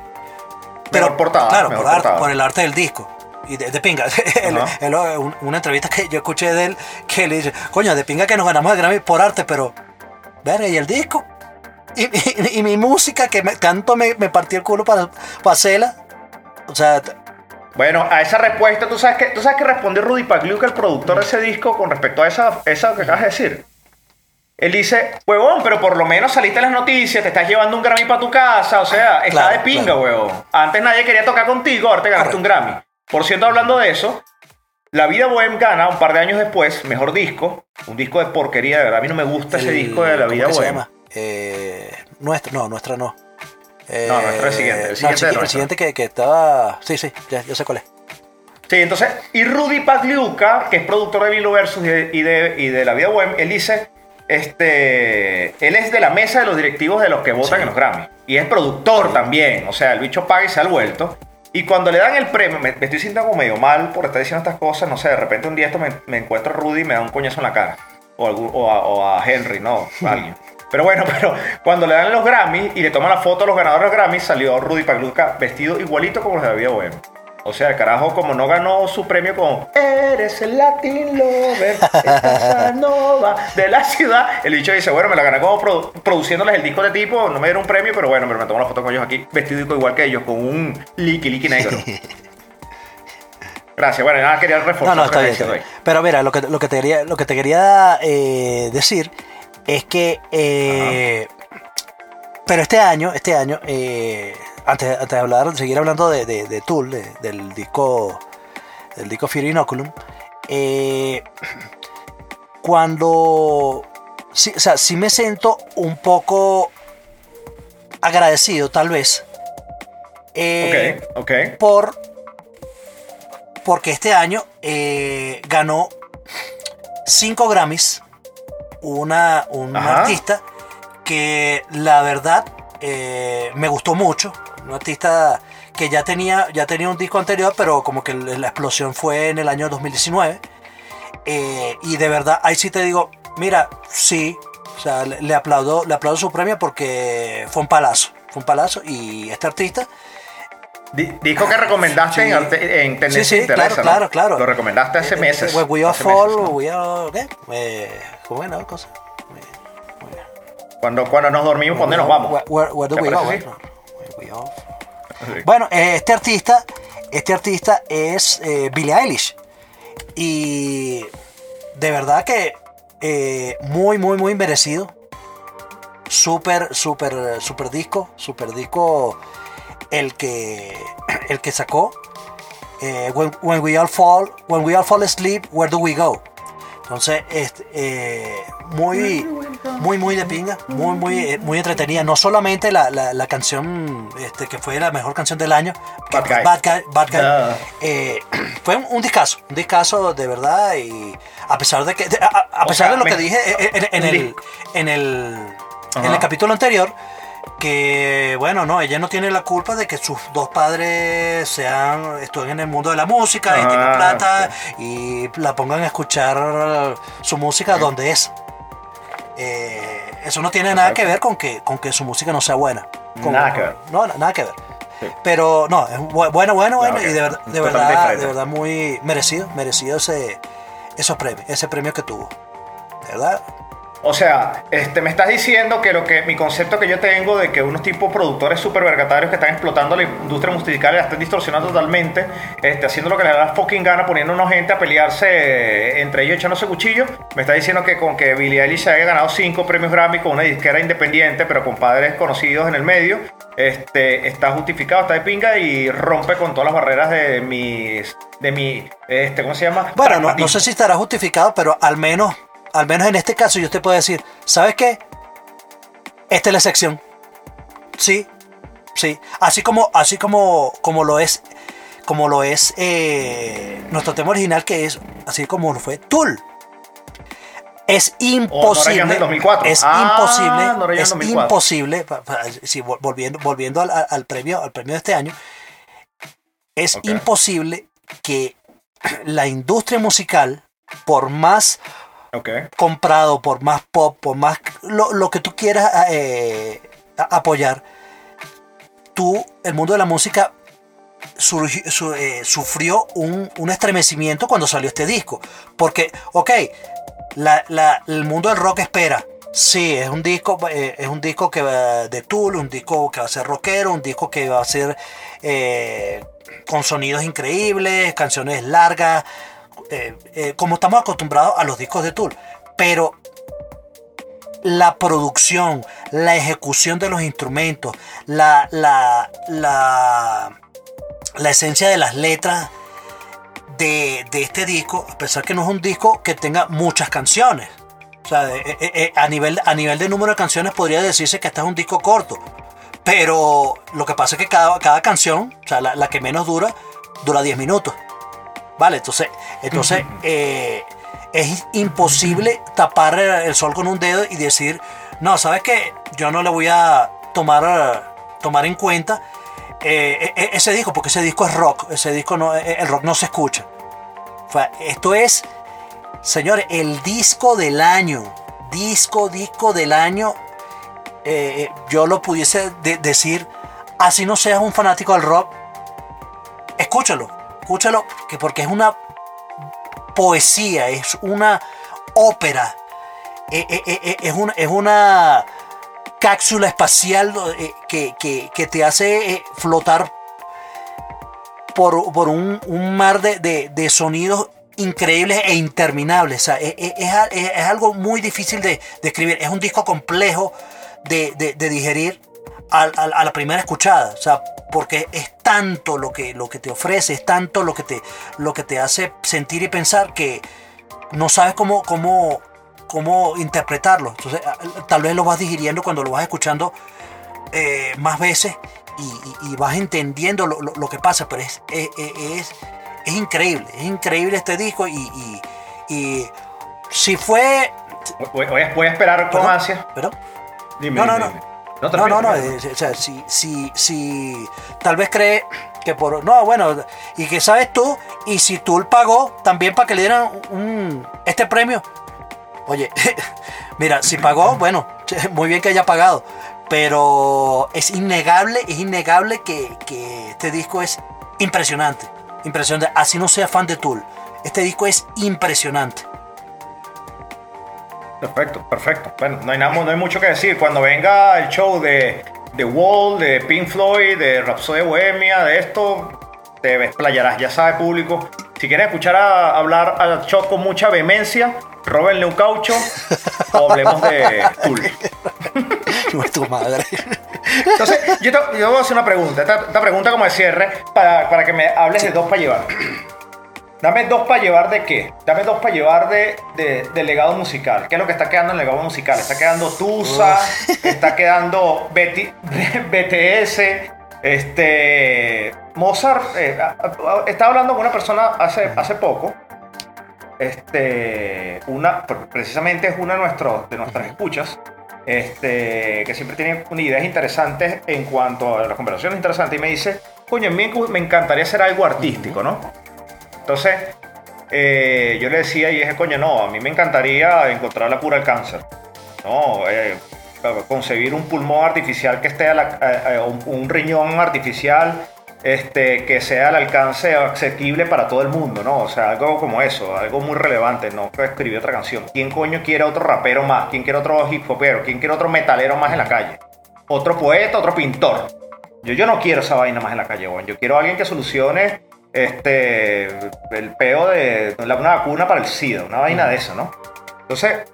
Speaker 4: Pero
Speaker 2: Mejor portada,
Speaker 4: claro,
Speaker 2: mejor
Speaker 4: por el arte del disco. Y de, de pinga. Él-
Speaker 2: Ajá.
Speaker 4: él- un- una entrevista que yo escuché de él que le dice, coño, de pinga que nos ganamos el Grammy por arte, pero, verga, ¿y el disco? Y, y- y mi música que me- tanto me, me partió el culo para, para hacerla. O sea,
Speaker 2: Bueno, a esa respuesta, ¿tú sabes que, tú sabes que respondió Rudy Pagliuca, el productor de ese disco, con respecto a esa, esa que acabas de decir. Él dice, huevón, pero por lo menos saliste en las noticias, te estás llevando un Grammy para tu casa, o sea, está
Speaker 4: Claro,
Speaker 2: de pinga,
Speaker 4: claro.
Speaker 2: huevón. Antes nadie quería tocar contigo, ahora te ganaste un Grammy. Por cierto, hablando de eso, La Vida Bohem gana un par de años después, mejor disco, un disco de porquería, de verdad. A mí no me gusta ese disco de La
Speaker 4: ¿cómo
Speaker 2: Vida
Speaker 4: que se
Speaker 2: Bohem.
Speaker 4: llama? Eh, nuestra, no, nuestra no. Eh,
Speaker 2: No, nuestra es el siguiente, el siguiente
Speaker 4: el siguiente que, que estaba. Sí, sí, ya, ya sé cuál es.
Speaker 2: Sí, entonces, y Rudy Pagliuca, que es productor de Vilo Versus y de, y de, y de La Vida Bohem, él dice, este, él es de la mesa de los directivos de los que votan
Speaker 4: Sí.
Speaker 2: en los Grammy. Y es productor también, o sea, el bicho paga y se ha vuelto. Y cuando le dan el premio, me, me estoy sintiendo como medio mal por estar diciendo estas cosas, no sé, de repente un día esto me, me encuentro a Rudy y me da un coñazo en la cara. O, algún- o, a, o a Henry, no, a alguien. Pero bueno, pero cuando le dan los Grammys y le toman la foto a los ganadores de los Grammys, salió Rudy Pagliuca vestido igualito como los de la vida. O sea, el carajo, como no ganó su premio con Eres el Latin Lover, esta nova de la ciudad, el bicho dice, bueno, me la gané como produ- produciéndoles el disco de tipo, no me dieron un premio, pero bueno, pero me tomo la foto con ellos aquí, vestido igual que ellos, con un liqui liqui negro. Gracias, bueno, nada, quería reforzar
Speaker 4: No, no, está bien. está bien. Pero mira, lo que, lo que te quería, lo que te quería eh, decir es que. eh, pero este año, este año, eh, antes, antes de hablar, seguir hablando de, de, de Tool, de- del disco, del disco Fear Inoculum, eh, cuando, sí, o sea, sí me siento un poco agradecido, tal vez, eh,
Speaker 2: Ok, ok.
Speaker 4: por porque este año eh, ganó cinco Grammys una, un
Speaker 2: Ajá.
Speaker 4: artista que la verdad eh, me gustó mucho un artista que ya tenía ya tenía un disco anterior pero como que la explosión fue en el año 2019 eh, y de verdad ahí sí te digo mira sí o sea le, le aplaudo le aplaudo su premio porque fue un palazo fue un palazo y este artista
Speaker 2: Di- Disco que recomendaste
Speaker 4: Sí.
Speaker 2: en, en Tendencia
Speaker 4: Sí, sí, claro,
Speaker 2: ¿no?
Speaker 4: claro, claro.
Speaker 2: Lo recomendaste hace
Speaker 4: Eh,
Speaker 2: meses.
Speaker 4: eh, We
Speaker 2: hace
Speaker 4: Fall,
Speaker 2: meses, ¿no?
Speaker 4: We All- ¿qué? Eh, ¿Cómo era la cosa?
Speaker 2: Cuando, cuando nos dormimos, ¿por dónde nos vamos?
Speaker 4: Where, where- do
Speaker 2: ¿Te
Speaker 4: we go? Bueno,
Speaker 2: Sí.
Speaker 4: Eh, este artista, este artista es eh, Billie Eilish. Y de verdad que eh, muy, muy, muy merecido. Súper, súper, súper disco. Súper disco el que, el que sacó. Eh, when, when we all fall, when we all fall asleep, where do we go? Entonces, este, eh, muy, muy, muy de pinga, muy, muy, muy entretenida. No solamente la, la, la canción este, que fue la mejor canción del año,
Speaker 2: Bad Guy.
Speaker 4: Bad Guy, Bad Guy,
Speaker 2: Ah.
Speaker 4: eh, fue un, un discazo, un discazo de verdad. Y a pesar de que, de- a, pesar
Speaker 2: sea,
Speaker 4: de lo
Speaker 2: me-
Speaker 4: que dije en, en- en
Speaker 2: un
Speaker 4: el, en el, en el capítulo anterior, que bueno, no, ella no tiene la culpa de que sus dos padres sean, estén en el mundo de la música y
Speaker 2: Ah,
Speaker 4: tienen plata y la pongan a escuchar su música donde es. Eh, eso no tiene nada que ver con que, con que su música no sea buena. Con-
Speaker 2: Nada que ver.
Speaker 4: No, na- nada que ver.
Speaker 2: Sí.
Speaker 4: Pero no, es bu- bueno, bueno, bueno, y de, ver- de
Speaker 2: Totalmente
Speaker 4: verdad,
Speaker 2: diferente.
Speaker 4: de verdad muy merecido, merecido ese, esos premios, ese premio que tuvo. ¿Verdad?
Speaker 2: O sea, este, me estás diciendo que lo que mi concepto que yo tengo de que unos tipos productores super vergatarios que están explotando la industria musical la están distorsionando totalmente, este, haciendo lo que les da la fucking gana, poniendo a una gente a pelearse eh, entre ellos echándose cuchillos, me está diciendo que con que Billie Eilish haya ganado cinco premios Grammy con una disquera independiente, pero con padres conocidos en el medio, este, está justificado, está de pinga y rompe con todas las barreras de mis, de mi, este, ¿cómo se llama?
Speaker 4: Bueno, no, no sé si estará justificado, pero al menos, al menos en este caso yo te puedo decir, ¿sabes qué? Esta es la sección. Sí, sí. Así como, así como, como lo es, como lo es eh, nuestro tema original, que es así como lo fue Tool. Es imposible.
Speaker 2: del 2004.
Speaker 4: Es
Speaker 2: Ah,
Speaker 4: imposible. Es
Speaker 2: 2004.
Speaker 4: imposible. volviendo, volviendo al, al premio, al premio de este año, es imposible que la industria musical, por más Comprado, por más pop, por más lo, lo que tú quieras eh, a- apoyar, tú, el mundo de la música, surgi- su- eh, sufrió un, un estremecimiento cuando salió este disco. Porque, ok, la- la- el mundo del rock espera. Sí, es un disco, eh, es un disco que va de Tool, un disco que va a ser rockero, un disco que va a ser eh, con sonidos increíbles, canciones largas, eh, eh, como estamos acostumbrados a los discos de Tool. Pero la producción, la ejecución de los instrumentos, la, la, la, esencia de las letras de, de este disco, a pesar que no es un disco que tenga muchas canciones. O sea, eh, a, nivel, a nivel de número de canciones podría decirse que este es un disco corto. Pero lo que pasa es que cada, cada canción, o sea, la, la que menos dura, dura 10 minutos. Vale, entonces, entonces eh, es imposible tapar el sol con un dedo y decir, no, ¿sabes qué? Yo no le voy a tomar, tomar en cuenta eh, e- e- ese disco, porque ese disco es rock, ese disco no, eh, el rock no se escucha. O sea, esto es, señores, el disco del año, disco, disco del año, eh, yo lo pudiese de- decir, así no seas un fanático del rock, escúchalo, escúchalo, que porque es una poesía, es una ópera, eh, eh, eh, es, una, es una cápsula espacial que, que- te hace flotar por, por un, mar de, de- sonidos increíbles e interminables. O sea, es, es- es es- algo muy difícil de, de escribir. Es un disco complejo de digerir a, la primera escuchada. O sea, porque es tanto lo que, lo que te ofrece, es tanto lo que te, lo que te hace sentir y pensar que no sabes cómo, cómo, cómo interpretarlo. Entonces, tal vez lo vas digiriendo cuando lo vas escuchando eh, más veces y, y- y vas entendiendo lo, lo- lo que pasa, pero es, es, es, es increíble, es increíble este disco y, y- si fue...
Speaker 2: Voy, voy a, voy a esperar con ansia.
Speaker 4: ¿Perdón?
Speaker 2: Dime,
Speaker 4: No, no,
Speaker 2: dime,
Speaker 4: no. No, no, no.
Speaker 2: termina.
Speaker 4: eh, o sea, si, si, si tal vez cree que por. No, bueno, y que sabes tú, y si tú pagó también para que le dieran un, este premio. Oye, mira, si pagó, bueno, muy bien que haya pagado. Pero es innegable, es innegable que, que este disco es impresionante. Impresionante. Así no sea fan de Tool. Este disco es impresionante.
Speaker 2: Perfecto, perfecto. Bueno, no hay, nada, no hay mucho que decir. Cuando venga el show de The Wall, de Pink Floyd, de Rhapsody Bohemia, de esto, te explayarás. Ya sabe, público. Si quieres escuchar a, hablar al show con mucha vehemencia, róbenle un caucho o hablemos de Tool.
Speaker 4: No es tu madre.
Speaker 2: Entonces, yo te, yo voy a hacer una pregunta. Esta, esta pregunta como de cierre para, para que me hables de dos para llevar. Dame dos para llevar de qué? Dame dos para llevar de, de, de legado musical. ¿Qué es lo que está quedando en legado musical? Está quedando Tusa, está quedando BT BTS, este Mozart. eh, estaba hablando con una persona hace, hace poco. Este, una, precisamente es una de, nuestros, de nuestras escuchas. Este, que siempre tiene ideas interesantes en cuanto a las conversaciones interesantes y me dice, coño, a mí me encantaría hacer algo artístico, ¿no? Entonces, eh, yo le decía y dije, coño, no, a mí me encantaría encontrar la cura al cáncer. No, eh, concebir un pulmón artificial que esté a la- un, riñón artificial este, que sea al alcance asequible para todo el mundo, ¿no? O sea, algo como eso, algo muy relevante, no que escribir otra canción. ¿Quién coño quiere otro rapero más? ¿Quién quiere otro hip hopero? ¿Quién quiere otro metalero más en la calle? Otro poeta, otro pintor. Yo, yo no quiero esa vaina más en la calle, weón. Yo quiero alguien que solucione este, el peo de la- una vacuna para el SIDA, una vaina de eso, ¿no? Entonces,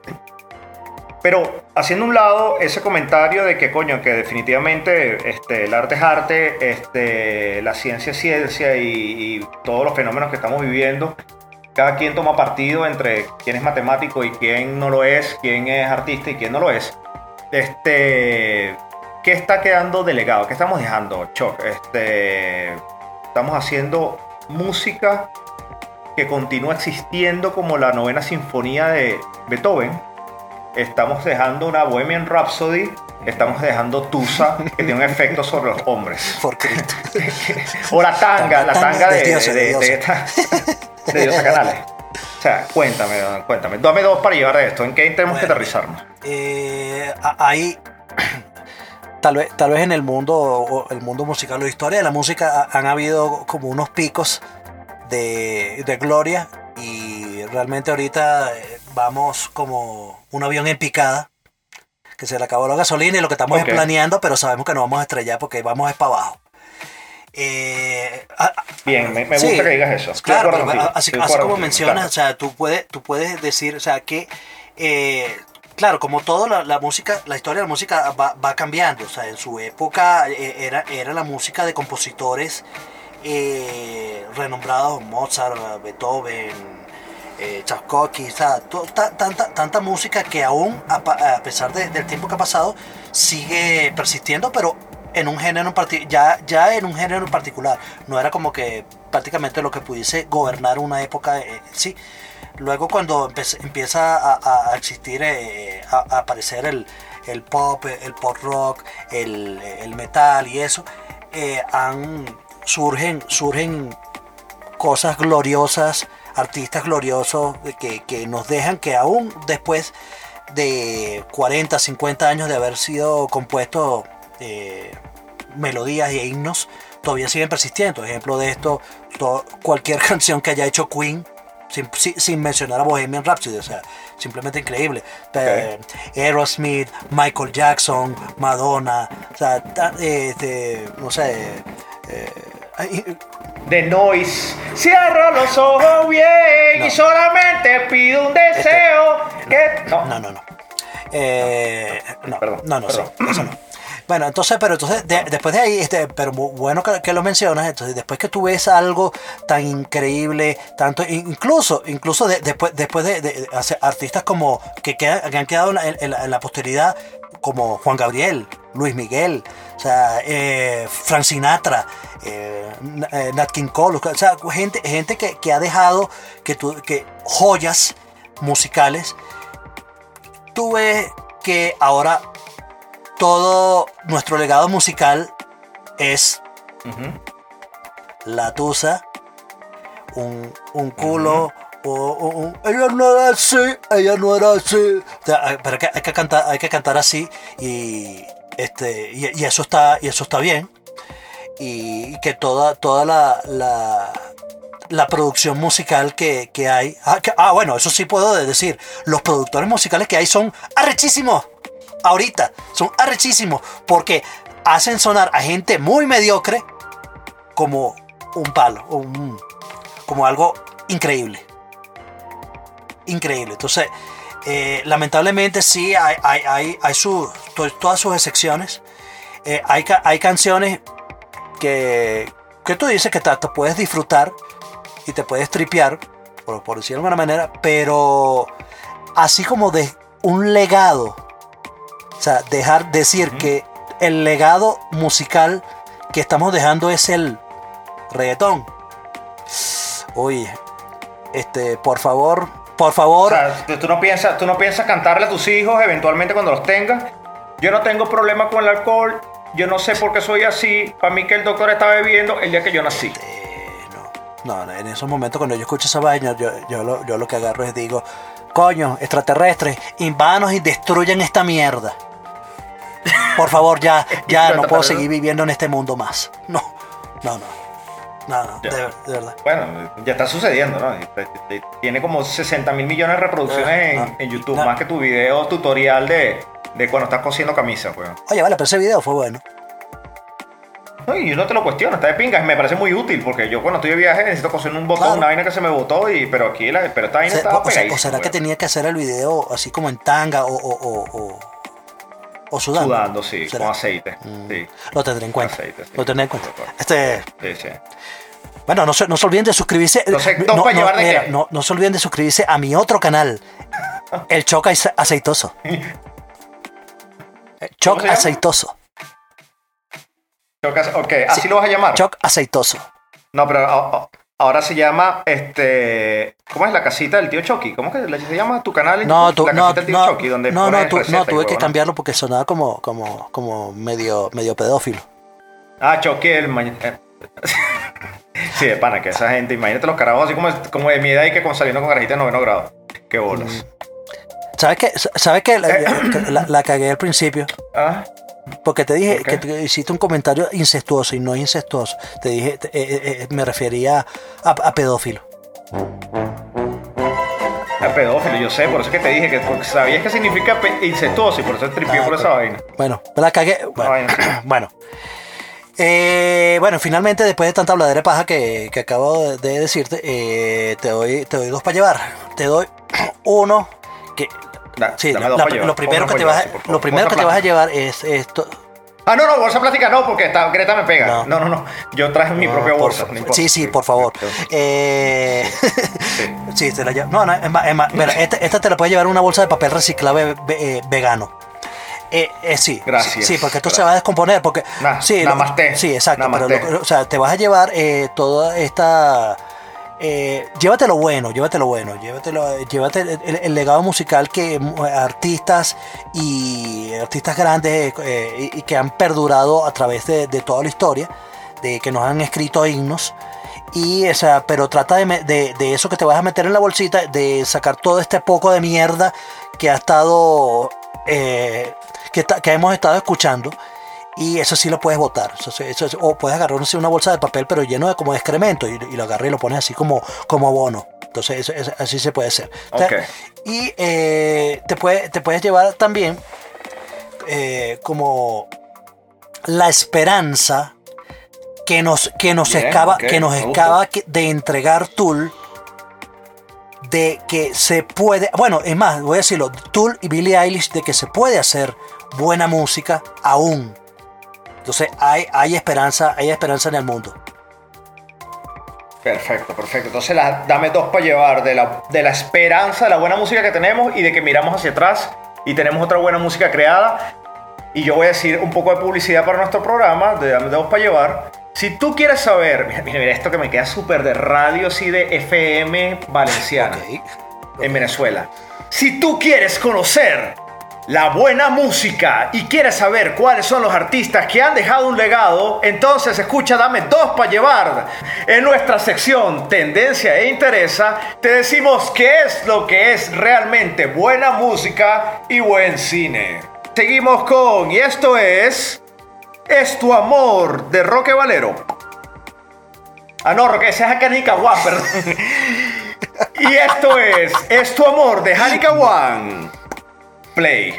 Speaker 2: pero haciendo un lado ese comentario de que, coño, que definitivamente este, el arte es arte, este, la ciencia es ciencia y, y todos los fenómenos que estamos viviendo, cada quien toma partido entre quién es matemático y quién no lo es, quién es artista y quién no lo es. Este, ¿Qué está quedando delegado? ¿Qué estamos dejando, Choc? Este, estamos haciendo música que continúa existiendo como la novena sinfonía de Beethoven. Estamos dejando una Bohemian Rhapsody. Estamos dejando Tusa, que tiene un efecto sobre los hombres.
Speaker 4: Por Cristo.
Speaker 2: O la tanga, la
Speaker 4: Tanga de
Speaker 2: de, de,
Speaker 4: de
Speaker 2: de, esta- de Diosa Canales. O sea, cuéntame, cuéntame. Dame dos para llevar de esto. ¿En qué tenemos que aterrizarnos?
Speaker 4: Eh, ahí tal vez tal vez en el mundo el mundo musical o la historia de la música ha- han habido como unos picos de, de gloria y realmente ahorita eh, vamos como un avión en picada que se le acabó la gasolina y lo que estamos
Speaker 2: Ok.
Speaker 4: es planeando pero sabemos que no vamos a estrellar porque vamos es para abajo Eh,
Speaker 2: Bien, me, me gusta
Speaker 4: Sí,
Speaker 2: que digas eso.
Speaker 4: Claro, pero así, así como mencionas,
Speaker 2: claro.
Speaker 4: o sea, tú puedes, tú puedes decir, o sea, que, eh, claro, como todo, la, música, la historia de la música va, cambiando, o sea, en su época eh, era, era la música de compositores eh, renombrados, Mozart, Beethoven, eh, Tchaikovsky, o sea, tanta, tanta música que aún, a, pesar de- del tiempo que ha pasado, sigue persistiendo, pero en un género ya, ya en un género particular. No era como que prácticamente lo que pudiese gobernar una época eh, sí. Luego cuando empieza a, existir, eh, a, aparecer el, el pop, el pop rock, el, metal y eso, eh, han, surgen, surgen cosas gloriosas, artistas gloriosos que, que nos dejan que aún después de 40, 50 años de haber sido compuestos eh, melodías e himnos, todavía siguen persistiendo. Ejemplo de esto, to- cualquier canción que haya hecho Queen, sin, sin- sin mencionar a Bohemian Rhapsody, o sea, simplemente increíble. Eh, Aerosmith, Michael Jackson, Madonna, o sea, ta- eh, este, no sé. eh, ay,
Speaker 2: The Noise. Cierro los ojos bien
Speaker 4: No.
Speaker 2: y solamente pido un deseo. que... No.
Speaker 4: No, no, no. Eh, no,
Speaker 2: Perdón,
Speaker 4: no, no, sí,
Speaker 2: perdón.
Speaker 4: eso no. Bueno, entonces, pero entonces, de- después de ahí, este, pero bu- bueno que, que lo mencionas, entonces, después que tú ves algo tan increíble, tanto, in- incluso, incluso de- después, después de, de- artistas como, que, quedan- que han quedado en la, en la- en la posteridad, como Juan Gabriel, Luis Miguel, o sea, eh, Frank Sinatra, eh, eh, Nat King Cole, o sea, gente, gente que, que ha dejado que, tú, que joyas musicales. Tú ves que ahora todo nuestro legado musical es la tusa, un, un culo, o, o un, ella no era así, ella no era así. O sea, hay- pero hay que, hay que cantar, hay que cantar así y este y, y eso está y eso está bien y que toda toda la, la la producción musical que, que hay. Ah, que- ah, bueno, eso sí puedo decir. Los productores musicales que hay son arrechísimos. Ahorita, son arrechísimos. Porque hacen sonar a gente muy mediocre como un palo. un- como algo increíble. Increíble. Entonces, eh, lamentablemente sí hay, hay, hay, su- to- todas sus excepciones. Eh, hay, hay canciones que, que tú dices que te, te puedes disfrutar y te puedes tripear, por, por decirlo de alguna manera, pero así como de un legado, o sea, dejar decir que el legado musical que estamos dejando es el reggaetón. Oye, este, por favor, por
Speaker 2: O
Speaker 4: favor,
Speaker 2: sea, tú- no, piensas, tú no piensas cantarle a tus hijos eventualmente cuando los tengas. Yo no tengo problema con el alcohol. Yo no sé por qué soy así. Para mí que el doctor está bebiendo el día que yo nací.
Speaker 4: No, no, en esos momentos cuando yo escucho esa vaina, yo, yo, lo, yo lo que agarro es digo, coño, extraterrestres, invanos y destruyan esta mierda. Por favor, ya, ya no puedo seguir viviendo en este mundo más. No, no, no. No, no, de, verdad.
Speaker 2: Bueno, ya está sucediendo, ¿no? Y- y- Tiene como 60 mil millones de reproducciones
Speaker 4: Ah,
Speaker 2: en, en YouTube, más que tu video tutorial de, de cuando estás cosiendo camisas, weón.
Speaker 4: Oye, vale, pero ese video fue bueno.
Speaker 2: No, y yo no te lo cuestiono, está de pingas, me parece muy útil, porque yo cuando estoy de viaje necesito coser un botón,
Speaker 4: Claro.
Speaker 2: una vaina que se me botó, y, pero aquí la, pero esta vaina estaba
Speaker 4: o, sea, o será que tenía que hacer el video así como en tanga o, o, o, sudando.
Speaker 2: Sudando, sí,
Speaker 4: ¿Será?
Speaker 2: con aceite.
Speaker 4: Mm,
Speaker 2: Sí.
Speaker 4: Lo tendré en cuenta.
Speaker 2: Aceite, sí.
Speaker 4: Lo tendré en cuenta. Este,
Speaker 2: Sí, sí.
Speaker 4: Bueno, no se, no se olviden de suscribirse. No, no se olviden de suscribirse a mi otro canal, el Choc Ace- Aceitoso. Choc? Aceitoso.
Speaker 2: Chocas- Ok, así lo vas a llamar.
Speaker 4: Choc Aceitoso.
Speaker 2: No, pero ahora se llama, este, ¿cómo es la casita del tío Chucky? ¿Cómo que se llama tu canal? en
Speaker 4: No, tú,
Speaker 2: la
Speaker 4: no,
Speaker 2: casita del tío
Speaker 4: no,
Speaker 2: Chucky, donde
Speaker 4: no, no, no, tuve que cambiarlo porque sonaba como, como, como medio, medio pedófilo.
Speaker 2: Ah, Chucky el ma- eh. Sí, de pana, que esa gente, imagínate los carajos así como, como de mi edad y que con saliendo con carajita de noveno grado. Qué bolas.
Speaker 4: ¿Sabes qué? ¿Sabes qué? La, la- la cagué al principio.
Speaker 2: Ah,
Speaker 4: Porque te dije que te hiciste un comentario incestuoso y no incestuoso. Te dije, te- eh, eh, eh, me refería a, a pedófilo.
Speaker 2: es pedófilo, yo sé, por eso es que te dije que porque sabías que significa incestuoso y por eso tripió
Speaker 4: Ah,
Speaker 2: por esa vaina.
Speaker 4: Bueno, me la cagué. Bueno,
Speaker 2: vaina.
Speaker 4: bueno. Eh, bueno, finalmente, después de tanta habladera de paja que, que acabo de, de decirte, te, doy, te doy dos para llevar. Te doy uno que.
Speaker 2: Da-
Speaker 4: Sí,
Speaker 2: dame dos
Speaker 4: la- lo primero, que te, vas,
Speaker 2: sí,
Speaker 4: a- lo primero que te vas a llevar es esto.
Speaker 2: Ah, no, no, bolsa plástica no, porque esta, Greta me pega.
Speaker 4: No.
Speaker 2: No, no, no. Yo traje mi
Speaker 4: No,
Speaker 2: propia bolsa. no
Speaker 4: sí, sí, por favor. Eh, sí, te la llevo. No, no, es más, es más, mira, esta, esta te la puedes llevar una bolsa de papel reciclable eh, vegano. Eh, eh, sí,
Speaker 2: Gracias.
Speaker 4: sí, porque esto se va a descomponer. Porque,
Speaker 2: Nah,
Speaker 4: sí, lo-
Speaker 2: namaste.
Speaker 4: sí, exacto. Pero lo- o sea, te vas a llevar eh, toda esta. Eh, llévate lo bueno, llévate lo bueno, llévatelo, eh, llévate el, el- legado musical que mm, artistas y artistas grandes eh, y, que han perdurado a través de, toda la historia, de que nos han escrito himnos. Y, o sea, pero trata de, eso que te vas a meter en la bolsita, de sacar todo este poco de mierda que ha estado, eh, que, ta- que hemos estado escuchando. Y eso sí lo puedes botar. Eso, eso o puedes agarrar no sé, una bolsa de papel, pero lleno de como de excremento, y, y lo agarras y lo pones así como, como abono. Entonces, eso- así se puede hacer. Y eh, te, puede- te puedes llevar también eh, como la esperanza que nos, que nos
Speaker 2: Bien,
Speaker 4: escapa,
Speaker 2: ok,
Speaker 4: que nos escapa de entregar Tool de que se puede, bueno, es más, voy a decirlo, Tool y Billie Eilish de que se puede hacer buena música aún. Entonces hay, hay esperanza, hay esperanza en el mundo.
Speaker 2: Perfecto, perfecto. Entonces, la- dame dos para llevar de la, de la esperanza, de la buena música que tenemos y de que miramos hacia atrás y tenemos otra buena música creada. Y yo voy a decir un poco de publicidad para nuestro programa, de dame dos para llevar. Si tú quieres saber, mira, mira, mira esto que me queda súper de radio, así de FM valenciana en Venezuela. Si tú quieres conocer la buena música y quieres saber cuáles son los artistas que han dejado un legado, entonces escucha Dame dos para llevar. En nuestra sección Tendencia e Interesa te decimos qué es lo que es realmente buena música y buen cine. Seguimos con, y esto es, Es tu amor de Roque Valero. Ah, no, Roque, ese es Akanika One, perdón. Y esto es Es tu amor de Hanika One. Play.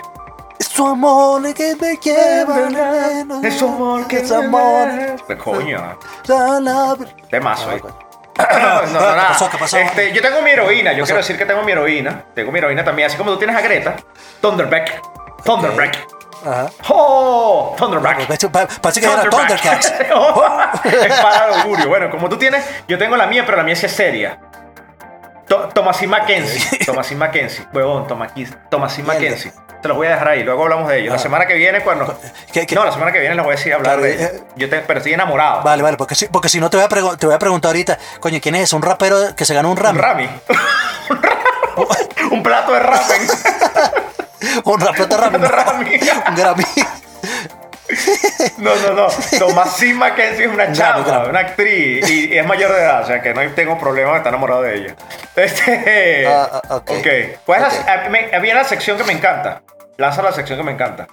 Speaker 4: Es tu amor que me lleva.
Speaker 2: Es tu amor que
Speaker 4: es amor.
Speaker 2: Pues coño, temazo.
Speaker 4: Ah,
Speaker 2: eh.
Speaker 4: bueno.
Speaker 2: No, no,
Speaker 4: ¿Qué
Speaker 2: nada.
Speaker 4: pasó? ¿Qué pasó?
Speaker 2: Este, yo tengo mi heroína, yo quiero decir que tengo mi heroína. Tengo mi heroína también, así como tú tienes a Greta. Thunderback. Thunderback.
Speaker 4: Ajá.
Speaker 2: ¡Oh! Thunderback.
Speaker 4: Pa- Parece que era. Thundercats.
Speaker 2: es para el augurio. Bueno, como tú tienes, yo tengo la mía, pero la mía sí es seria. To- Thomasin Mackenzie. Thomasin Mackenzie. Huevón, Thomasin
Speaker 4: Mierda.
Speaker 2: Mackenzie. Te los voy a dejar ahí, luego hablamos de ellos. La
Speaker 4: Ah.
Speaker 2: semana que viene, cuando.
Speaker 4: ¿Qué- qué?
Speaker 2: No, la semana que viene les voy a decir hablar
Speaker 4: Claro,
Speaker 2: de
Speaker 4: eh,
Speaker 2: ellos. Yo te- pero estoy enamorado.
Speaker 4: Vale, vale, porque si, porque si no te voy, a te voy a preguntar ahorita, coño, ¿quién es? ¿Un rapero que se ganó un
Speaker 2: Un
Speaker 4: Grammy?
Speaker 2: Rami. Un plato de ramen.
Speaker 4: Un de Grammy.
Speaker 2: Un Grammy.
Speaker 4: Un Grammy.
Speaker 2: No, no, no. Thomasin Mackenzie es una
Speaker 4: Un
Speaker 2: chava, una actriz y, y es mayor de edad, o sea que no tengo problema de estar enamorado de ella. Este.
Speaker 4: Ah, ok.
Speaker 2: ¿Cuál es
Speaker 4: Ok.
Speaker 2: la, me- había la sección que me encanta. Lanza la sección que me encanta.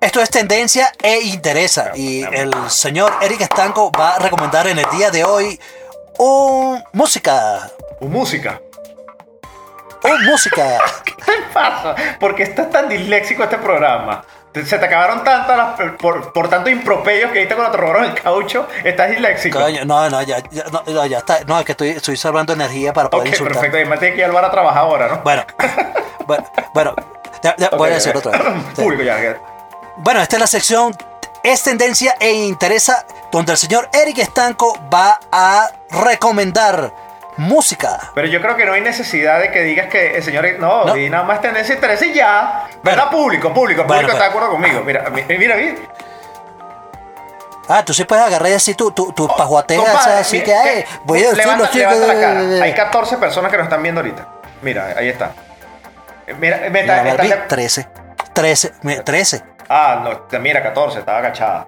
Speaker 4: Esto es tendencia e interesa. Y el señor Eric Estanco va a recomendar en el día de hoy un música.
Speaker 2: Un música.
Speaker 4: Un música.
Speaker 2: ¿Qué te pasa? Porque estás tan disléxico este programa. Se te acabaron tantas las, por, por tanto improperios que diste cuando te robaron el caucho. Estás disléxico.
Speaker 4: Coño, no, no, ya, ya, no, ya está. No, es que estoy, estoy salvando energía para poder
Speaker 2: Ok,
Speaker 4: insultar.
Speaker 2: perfecto. Y me tienes que ir al bar a trabajar ahora, ¿no?
Speaker 4: Bueno, bueno, bueno, ya- ya, voy a decir otra vez.
Speaker 2: Público ya. ya.
Speaker 4: Bueno, esta es la sección Es Tendencia e Interesa, donde el señor Eric Estanco va a recomendar música.
Speaker 2: Pero yo creo que no hay necesidad de que digas que el señor. No,
Speaker 4: No.
Speaker 2: di nada más tendencia interés y ya.
Speaker 4: Bueno.
Speaker 2: ¿Verdad? Público, público. El
Speaker 4: Bueno,
Speaker 2: público está de acuerdo conmigo. Mira, mi- mira, mira.
Speaker 4: Ah, tú sí puedes agarrar así tu, tu, tu pajuateja,
Speaker 2: Compadre,
Speaker 4: así
Speaker 2: mira,
Speaker 4: que, ay, voy a decir los chicos.
Speaker 2: Hay 14 personas que nos están viendo ahorita. Mira, ahí está. Mira, me
Speaker 4: Mira,
Speaker 2: está,
Speaker 4: Barbie,
Speaker 2: está-
Speaker 4: 13. 13, mira, 13.
Speaker 2: Ah, no, mira, 14, estaba agachada.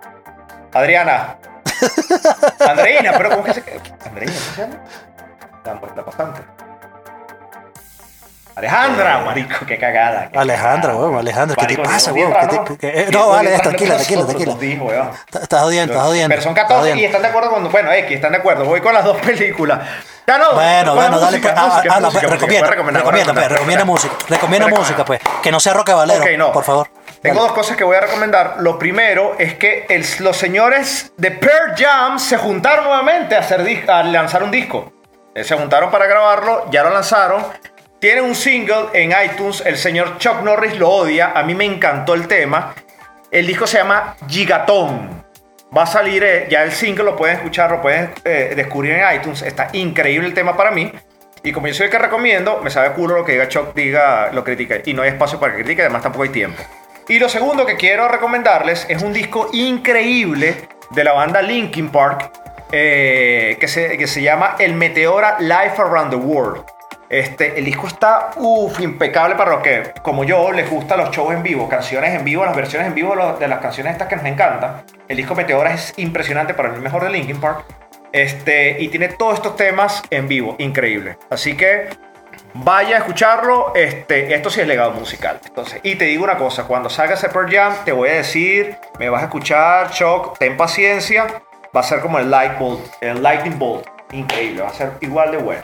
Speaker 2: Adriana. Andreina, pero ¿cómo que se Andreina, ¿cómo se llama? La muerta bastante. Alejandra, marico, qué cagada. qué
Speaker 4: Alejandra, weón, Alejandra, ¿qué te pasa, weón? ¿Qué te-
Speaker 2: raros.
Speaker 4: qué- eh, no, vale, tranquila, tranquila, tranquila. Estás jodiendo, estás jodiendo.
Speaker 2: Pero son
Speaker 4: estás
Speaker 2: 14 y están de acuerdo con. Bueno, X, están de acuerdo. Voy con las dos películas. Ya no.
Speaker 4: Bueno, bueno, dale, pues, ah, ah, pues, recomienda, recomienda, pues, recomienda música, recomienda música, pues, que no sea Roque Valero,
Speaker 2: no.
Speaker 4: por favor.
Speaker 2: Tengo dos cosas que voy a recomendar. Lo primero es que los señores de Pearl Jam se juntaron nuevamente a, hacer a lanzar un disco. Eh, Se juntaron para grabarlo, ya lo lanzaron. Tienen un single en iTunes. El señor Chuck Norris lo odia. A mí me encantó el tema. El disco se llama Gigatón. Va a salir, eh, ya el single lo pueden escuchar, lo pueden eh, descubrir en iTunes. Está increíble el tema para mí. Y como yo soy el que recomiendo, me sabe culo lo que diga Chuck, diga, lo critique. Y no hay espacio para que critique, además tampoco hay tiempo. Y lo segundo que quiero recomendarles es un disco increíble de la banda Linkin Park eh, que, se, que se llama El Meteora Life Around the World. Este, el disco está uf, impecable para los que, como yo, les gustan los shows en vivo, canciones en vivo, las versiones en vivo de las canciones estas que nos encantan. El disco Meteora es impresionante para mí, mejor de Linkin Park. Este, y tiene todos estos temas en vivo, increíble. Así que vaya a escucharlo. Este, esto sí es legado musical. Entonces, y te digo una cosa: cuando salga ese Pearl Jam, te voy a decir, me vas a escuchar, Shock, ten paciencia. Va a ser como el light bolt, el lightning bolt. Increíble, va a ser igual de bueno.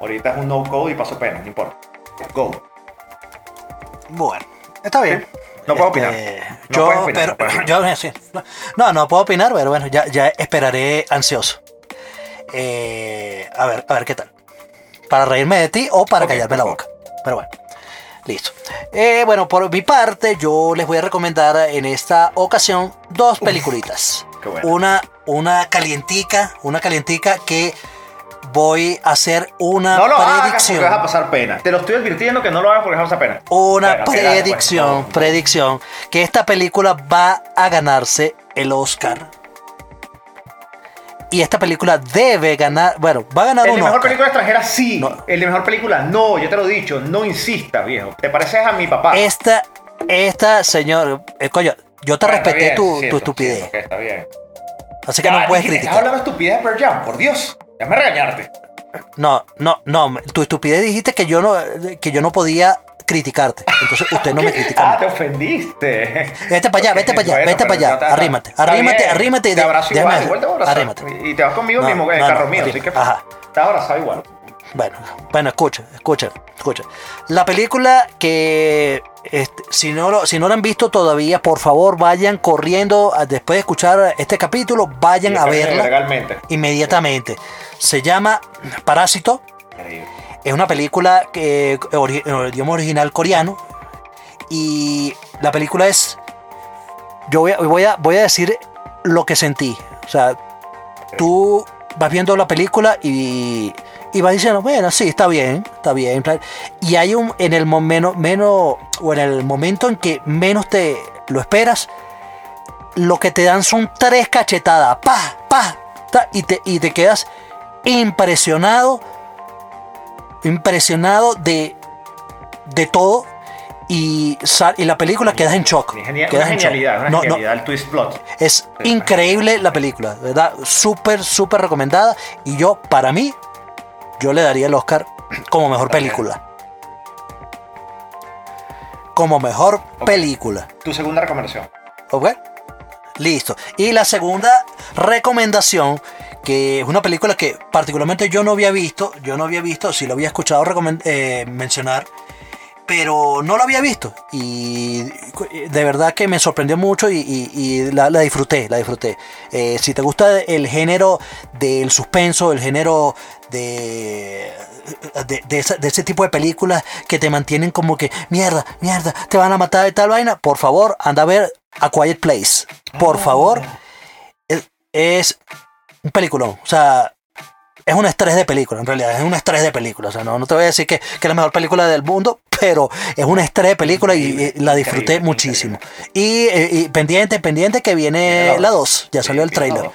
Speaker 2: Ahorita es un no code y paso pena, no importa. Go.
Speaker 4: Bueno, está bien.
Speaker 2: No puedo
Speaker 4: Este,
Speaker 2: opinar. No
Speaker 4: yo,
Speaker 2: opinar,
Speaker 4: pero,
Speaker 2: no puedes opinar.
Speaker 4: yo, sí. no, no puedo opinar, pero bueno, ya, ya esperaré ansioso. Eh, a ver, a ver qué tal. Para reírme de ti o para callarme la boca. Pero bueno, listo. Eh, bueno, por mi parte, yo les voy a recomendar en esta ocasión dos peliculitas.
Speaker 2: Qué bueno.
Speaker 4: Una, una calientica, una calientica que voy a hacer una
Speaker 2: No lo hagas
Speaker 4: predicción.
Speaker 2: porque vas a pasar pena. Te lo estoy advirtiendo que no lo hagas porque vas a pasar pena.
Speaker 4: Una
Speaker 2: Bueno, pues.
Speaker 4: predicción, predicción, que esta película va a ganarse el Oscar. Y esta película debe ganar, bueno, va a ganar
Speaker 2: El
Speaker 4: un
Speaker 2: de mejor
Speaker 4: Oscar.
Speaker 2: película extranjera sí.
Speaker 4: No.
Speaker 2: El de mejor película no. Yo te lo he dicho. No insistas, viejo. Te pareces a mi papá.
Speaker 4: Esta, esta, señor, eh, coño, yo te
Speaker 2: Bueno,
Speaker 4: respeté
Speaker 2: bien,
Speaker 4: tu,
Speaker 2: siento,
Speaker 4: tu estupidez,
Speaker 2: siento que está bien.
Speaker 4: así que no
Speaker 2: Ya,
Speaker 4: puedes
Speaker 2: dije, Estás
Speaker 4: criticar.
Speaker 2: hablando de estupidez por Dios. Déjame regañarte.
Speaker 4: No, no, no, tu estupidez dijiste que yo no, que yo no podía criticarte, entonces usted no me critica.
Speaker 2: Ah, te ofendiste.
Speaker 4: Vete para allá, vete para allá,
Speaker 2: Bueno,
Speaker 4: vete para allá.
Speaker 2: no te-
Speaker 4: Arrímate, arrímate,
Speaker 2: bien.
Speaker 4: arrímate y
Speaker 2: Te abrazo igual, igual te voy a abrazar.
Speaker 4: arrímate.
Speaker 2: Y te vas conmigo
Speaker 4: No,
Speaker 2: mismo en el
Speaker 4: no, no,
Speaker 2: carro mío, así
Speaker 4: arrímate.
Speaker 2: que
Speaker 4: Ajá.
Speaker 2: te abrazado igual.
Speaker 4: Bueno, bueno, escucha, escucha, escucha. La película que este, si no lo, si no la han visto todavía, por favor vayan corriendo a- después de escuchar este capítulo, vayan a verla
Speaker 2: Legalmente.
Speaker 4: inmediatamente. Se llama Parásito. Es una película que ori- idioma original coreano y la película es yo voy a, voy a voy a decir lo que sentí. O sea, tú vas viendo la película y, y vas diciendo, bueno, sí, está bien, está bien. Y hay un, en el momento, menos, o en el momento en que menos te lo esperas, lo que te dan son tres cachetadas, pa, pa, ta, y te, y te quedas impresionado, impresionado de, de todo. Y, sal- y la película quedas en shock.
Speaker 2: Ni genia-
Speaker 4: quedas
Speaker 2: Una
Speaker 4: en shock.
Speaker 2: genialidad, una
Speaker 4: No, no,
Speaker 2: genialidad, el twist plot.
Speaker 4: es increíble la película, ¿verdad? Súper, súper recomendada. Y yo, para mí, yo le daría el Oscar como mejor película. Como mejor película.
Speaker 2: Tu segunda recomendación.
Speaker 4: ¿Ok? Listo. Y la segunda recomendación, que es una película que particularmente yo no había visto, yo no había visto, sí lo había escuchado eh, mencionar, pero no lo había visto. Y de verdad que me sorprendió mucho y, y- y la, la disfruté, la disfruté. Eh, si te gusta el género del suspenso, el género de, de, de esa- de ese tipo de películas que te mantienen como que, mierda, mierda, te van a matar de tal vaina, por favor, anda a ver A Quiet Place. Por favor, es, es un peliculón. O sea, es un estrés de película, en realidad, es un estrés de película. O sea, no, no te voy a decir que, que es la mejor película del mundo, pero es un estrés de película y,
Speaker 2: Increíble,
Speaker 4: y la disfruté
Speaker 2: increíble,
Speaker 4: muchísimo. Y, eh, y pendiente, pendiente que viene
Speaker 2: Viene
Speaker 4: la
Speaker 2: la
Speaker 4: 2, ya
Speaker 2: Sí,
Speaker 4: salió el trailer.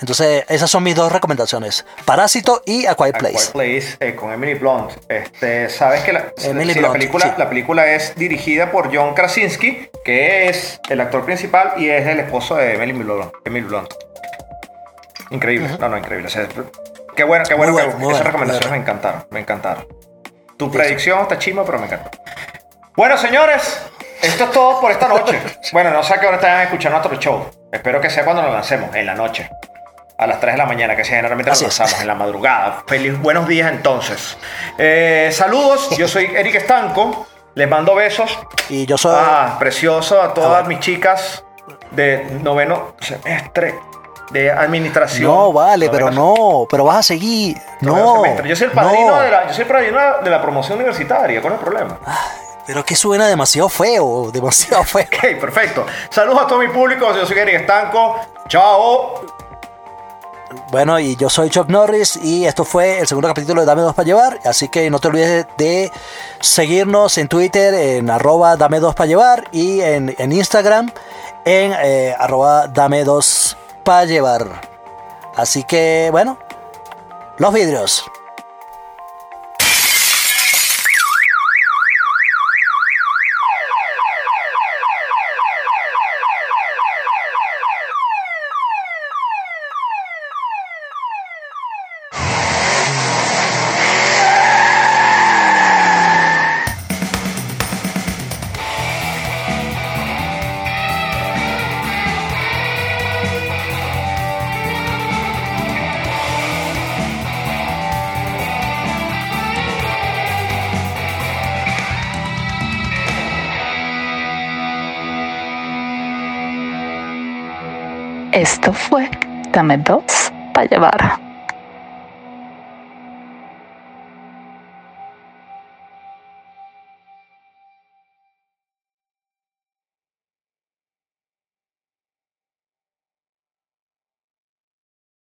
Speaker 4: Entonces, esas son mis dos recomendaciones: Parásito y A Quiet
Speaker 2: A
Speaker 4: Place.
Speaker 2: Quiet Place eh, con Emily Blunt. Este, Sabes que la, película,
Speaker 4: sí.
Speaker 2: la película es dirigida por John Krasinski, que es el actor principal y es el esposo de Emily Blunt. Emily Blunt. Increíble. No, no, increíble. O sea, qué bueno, qué bueno que
Speaker 4: bueno,
Speaker 2: esas recomendaciones me encantaron. Me encantaron. Tu predicción está chima, pero me encantó. Bueno, señores, esto es todo por esta noche. bueno, no sé a qué hora están escuchando nuestro show. Espero que sea cuando lo lancemos, en la noche. A las 3 de la mañana, que generalmente
Speaker 4: es.
Speaker 2: lanzamos en la madrugada. Feliz buenos días entonces. Eh, saludos, yo soy Eric Estanco. Les mando besos.
Speaker 4: Y yo soy.
Speaker 2: Ah, precioso a todas
Speaker 4: Ah, bueno.
Speaker 2: mis chicas de noveno semestre de administración.
Speaker 4: no, vale, pero no, pero vas a seguir. No.
Speaker 2: semestre. Yo soy el padrino,
Speaker 4: no.
Speaker 2: de, la, yo soy el padrino de la promoción universitaria. ¿Cuál es el problema?
Speaker 4: Pero que suena demasiado feo, demasiado feo.
Speaker 2: Ok, perfecto. Saludos a todo mi público. Yo soy Gary Estanco. Chao.
Speaker 4: Bueno, y yo soy Chuck Norris y esto fue el segundo capítulo de Dame Dos para Llevar. Así que no te olvides de seguirnos en Twitter en arroba Dame Dos para Llevar y en, Instagram en eh, arroba Dame Dos para Llevar. Así que, bueno, los vidrios.
Speaker 1: Dame dos para llevar.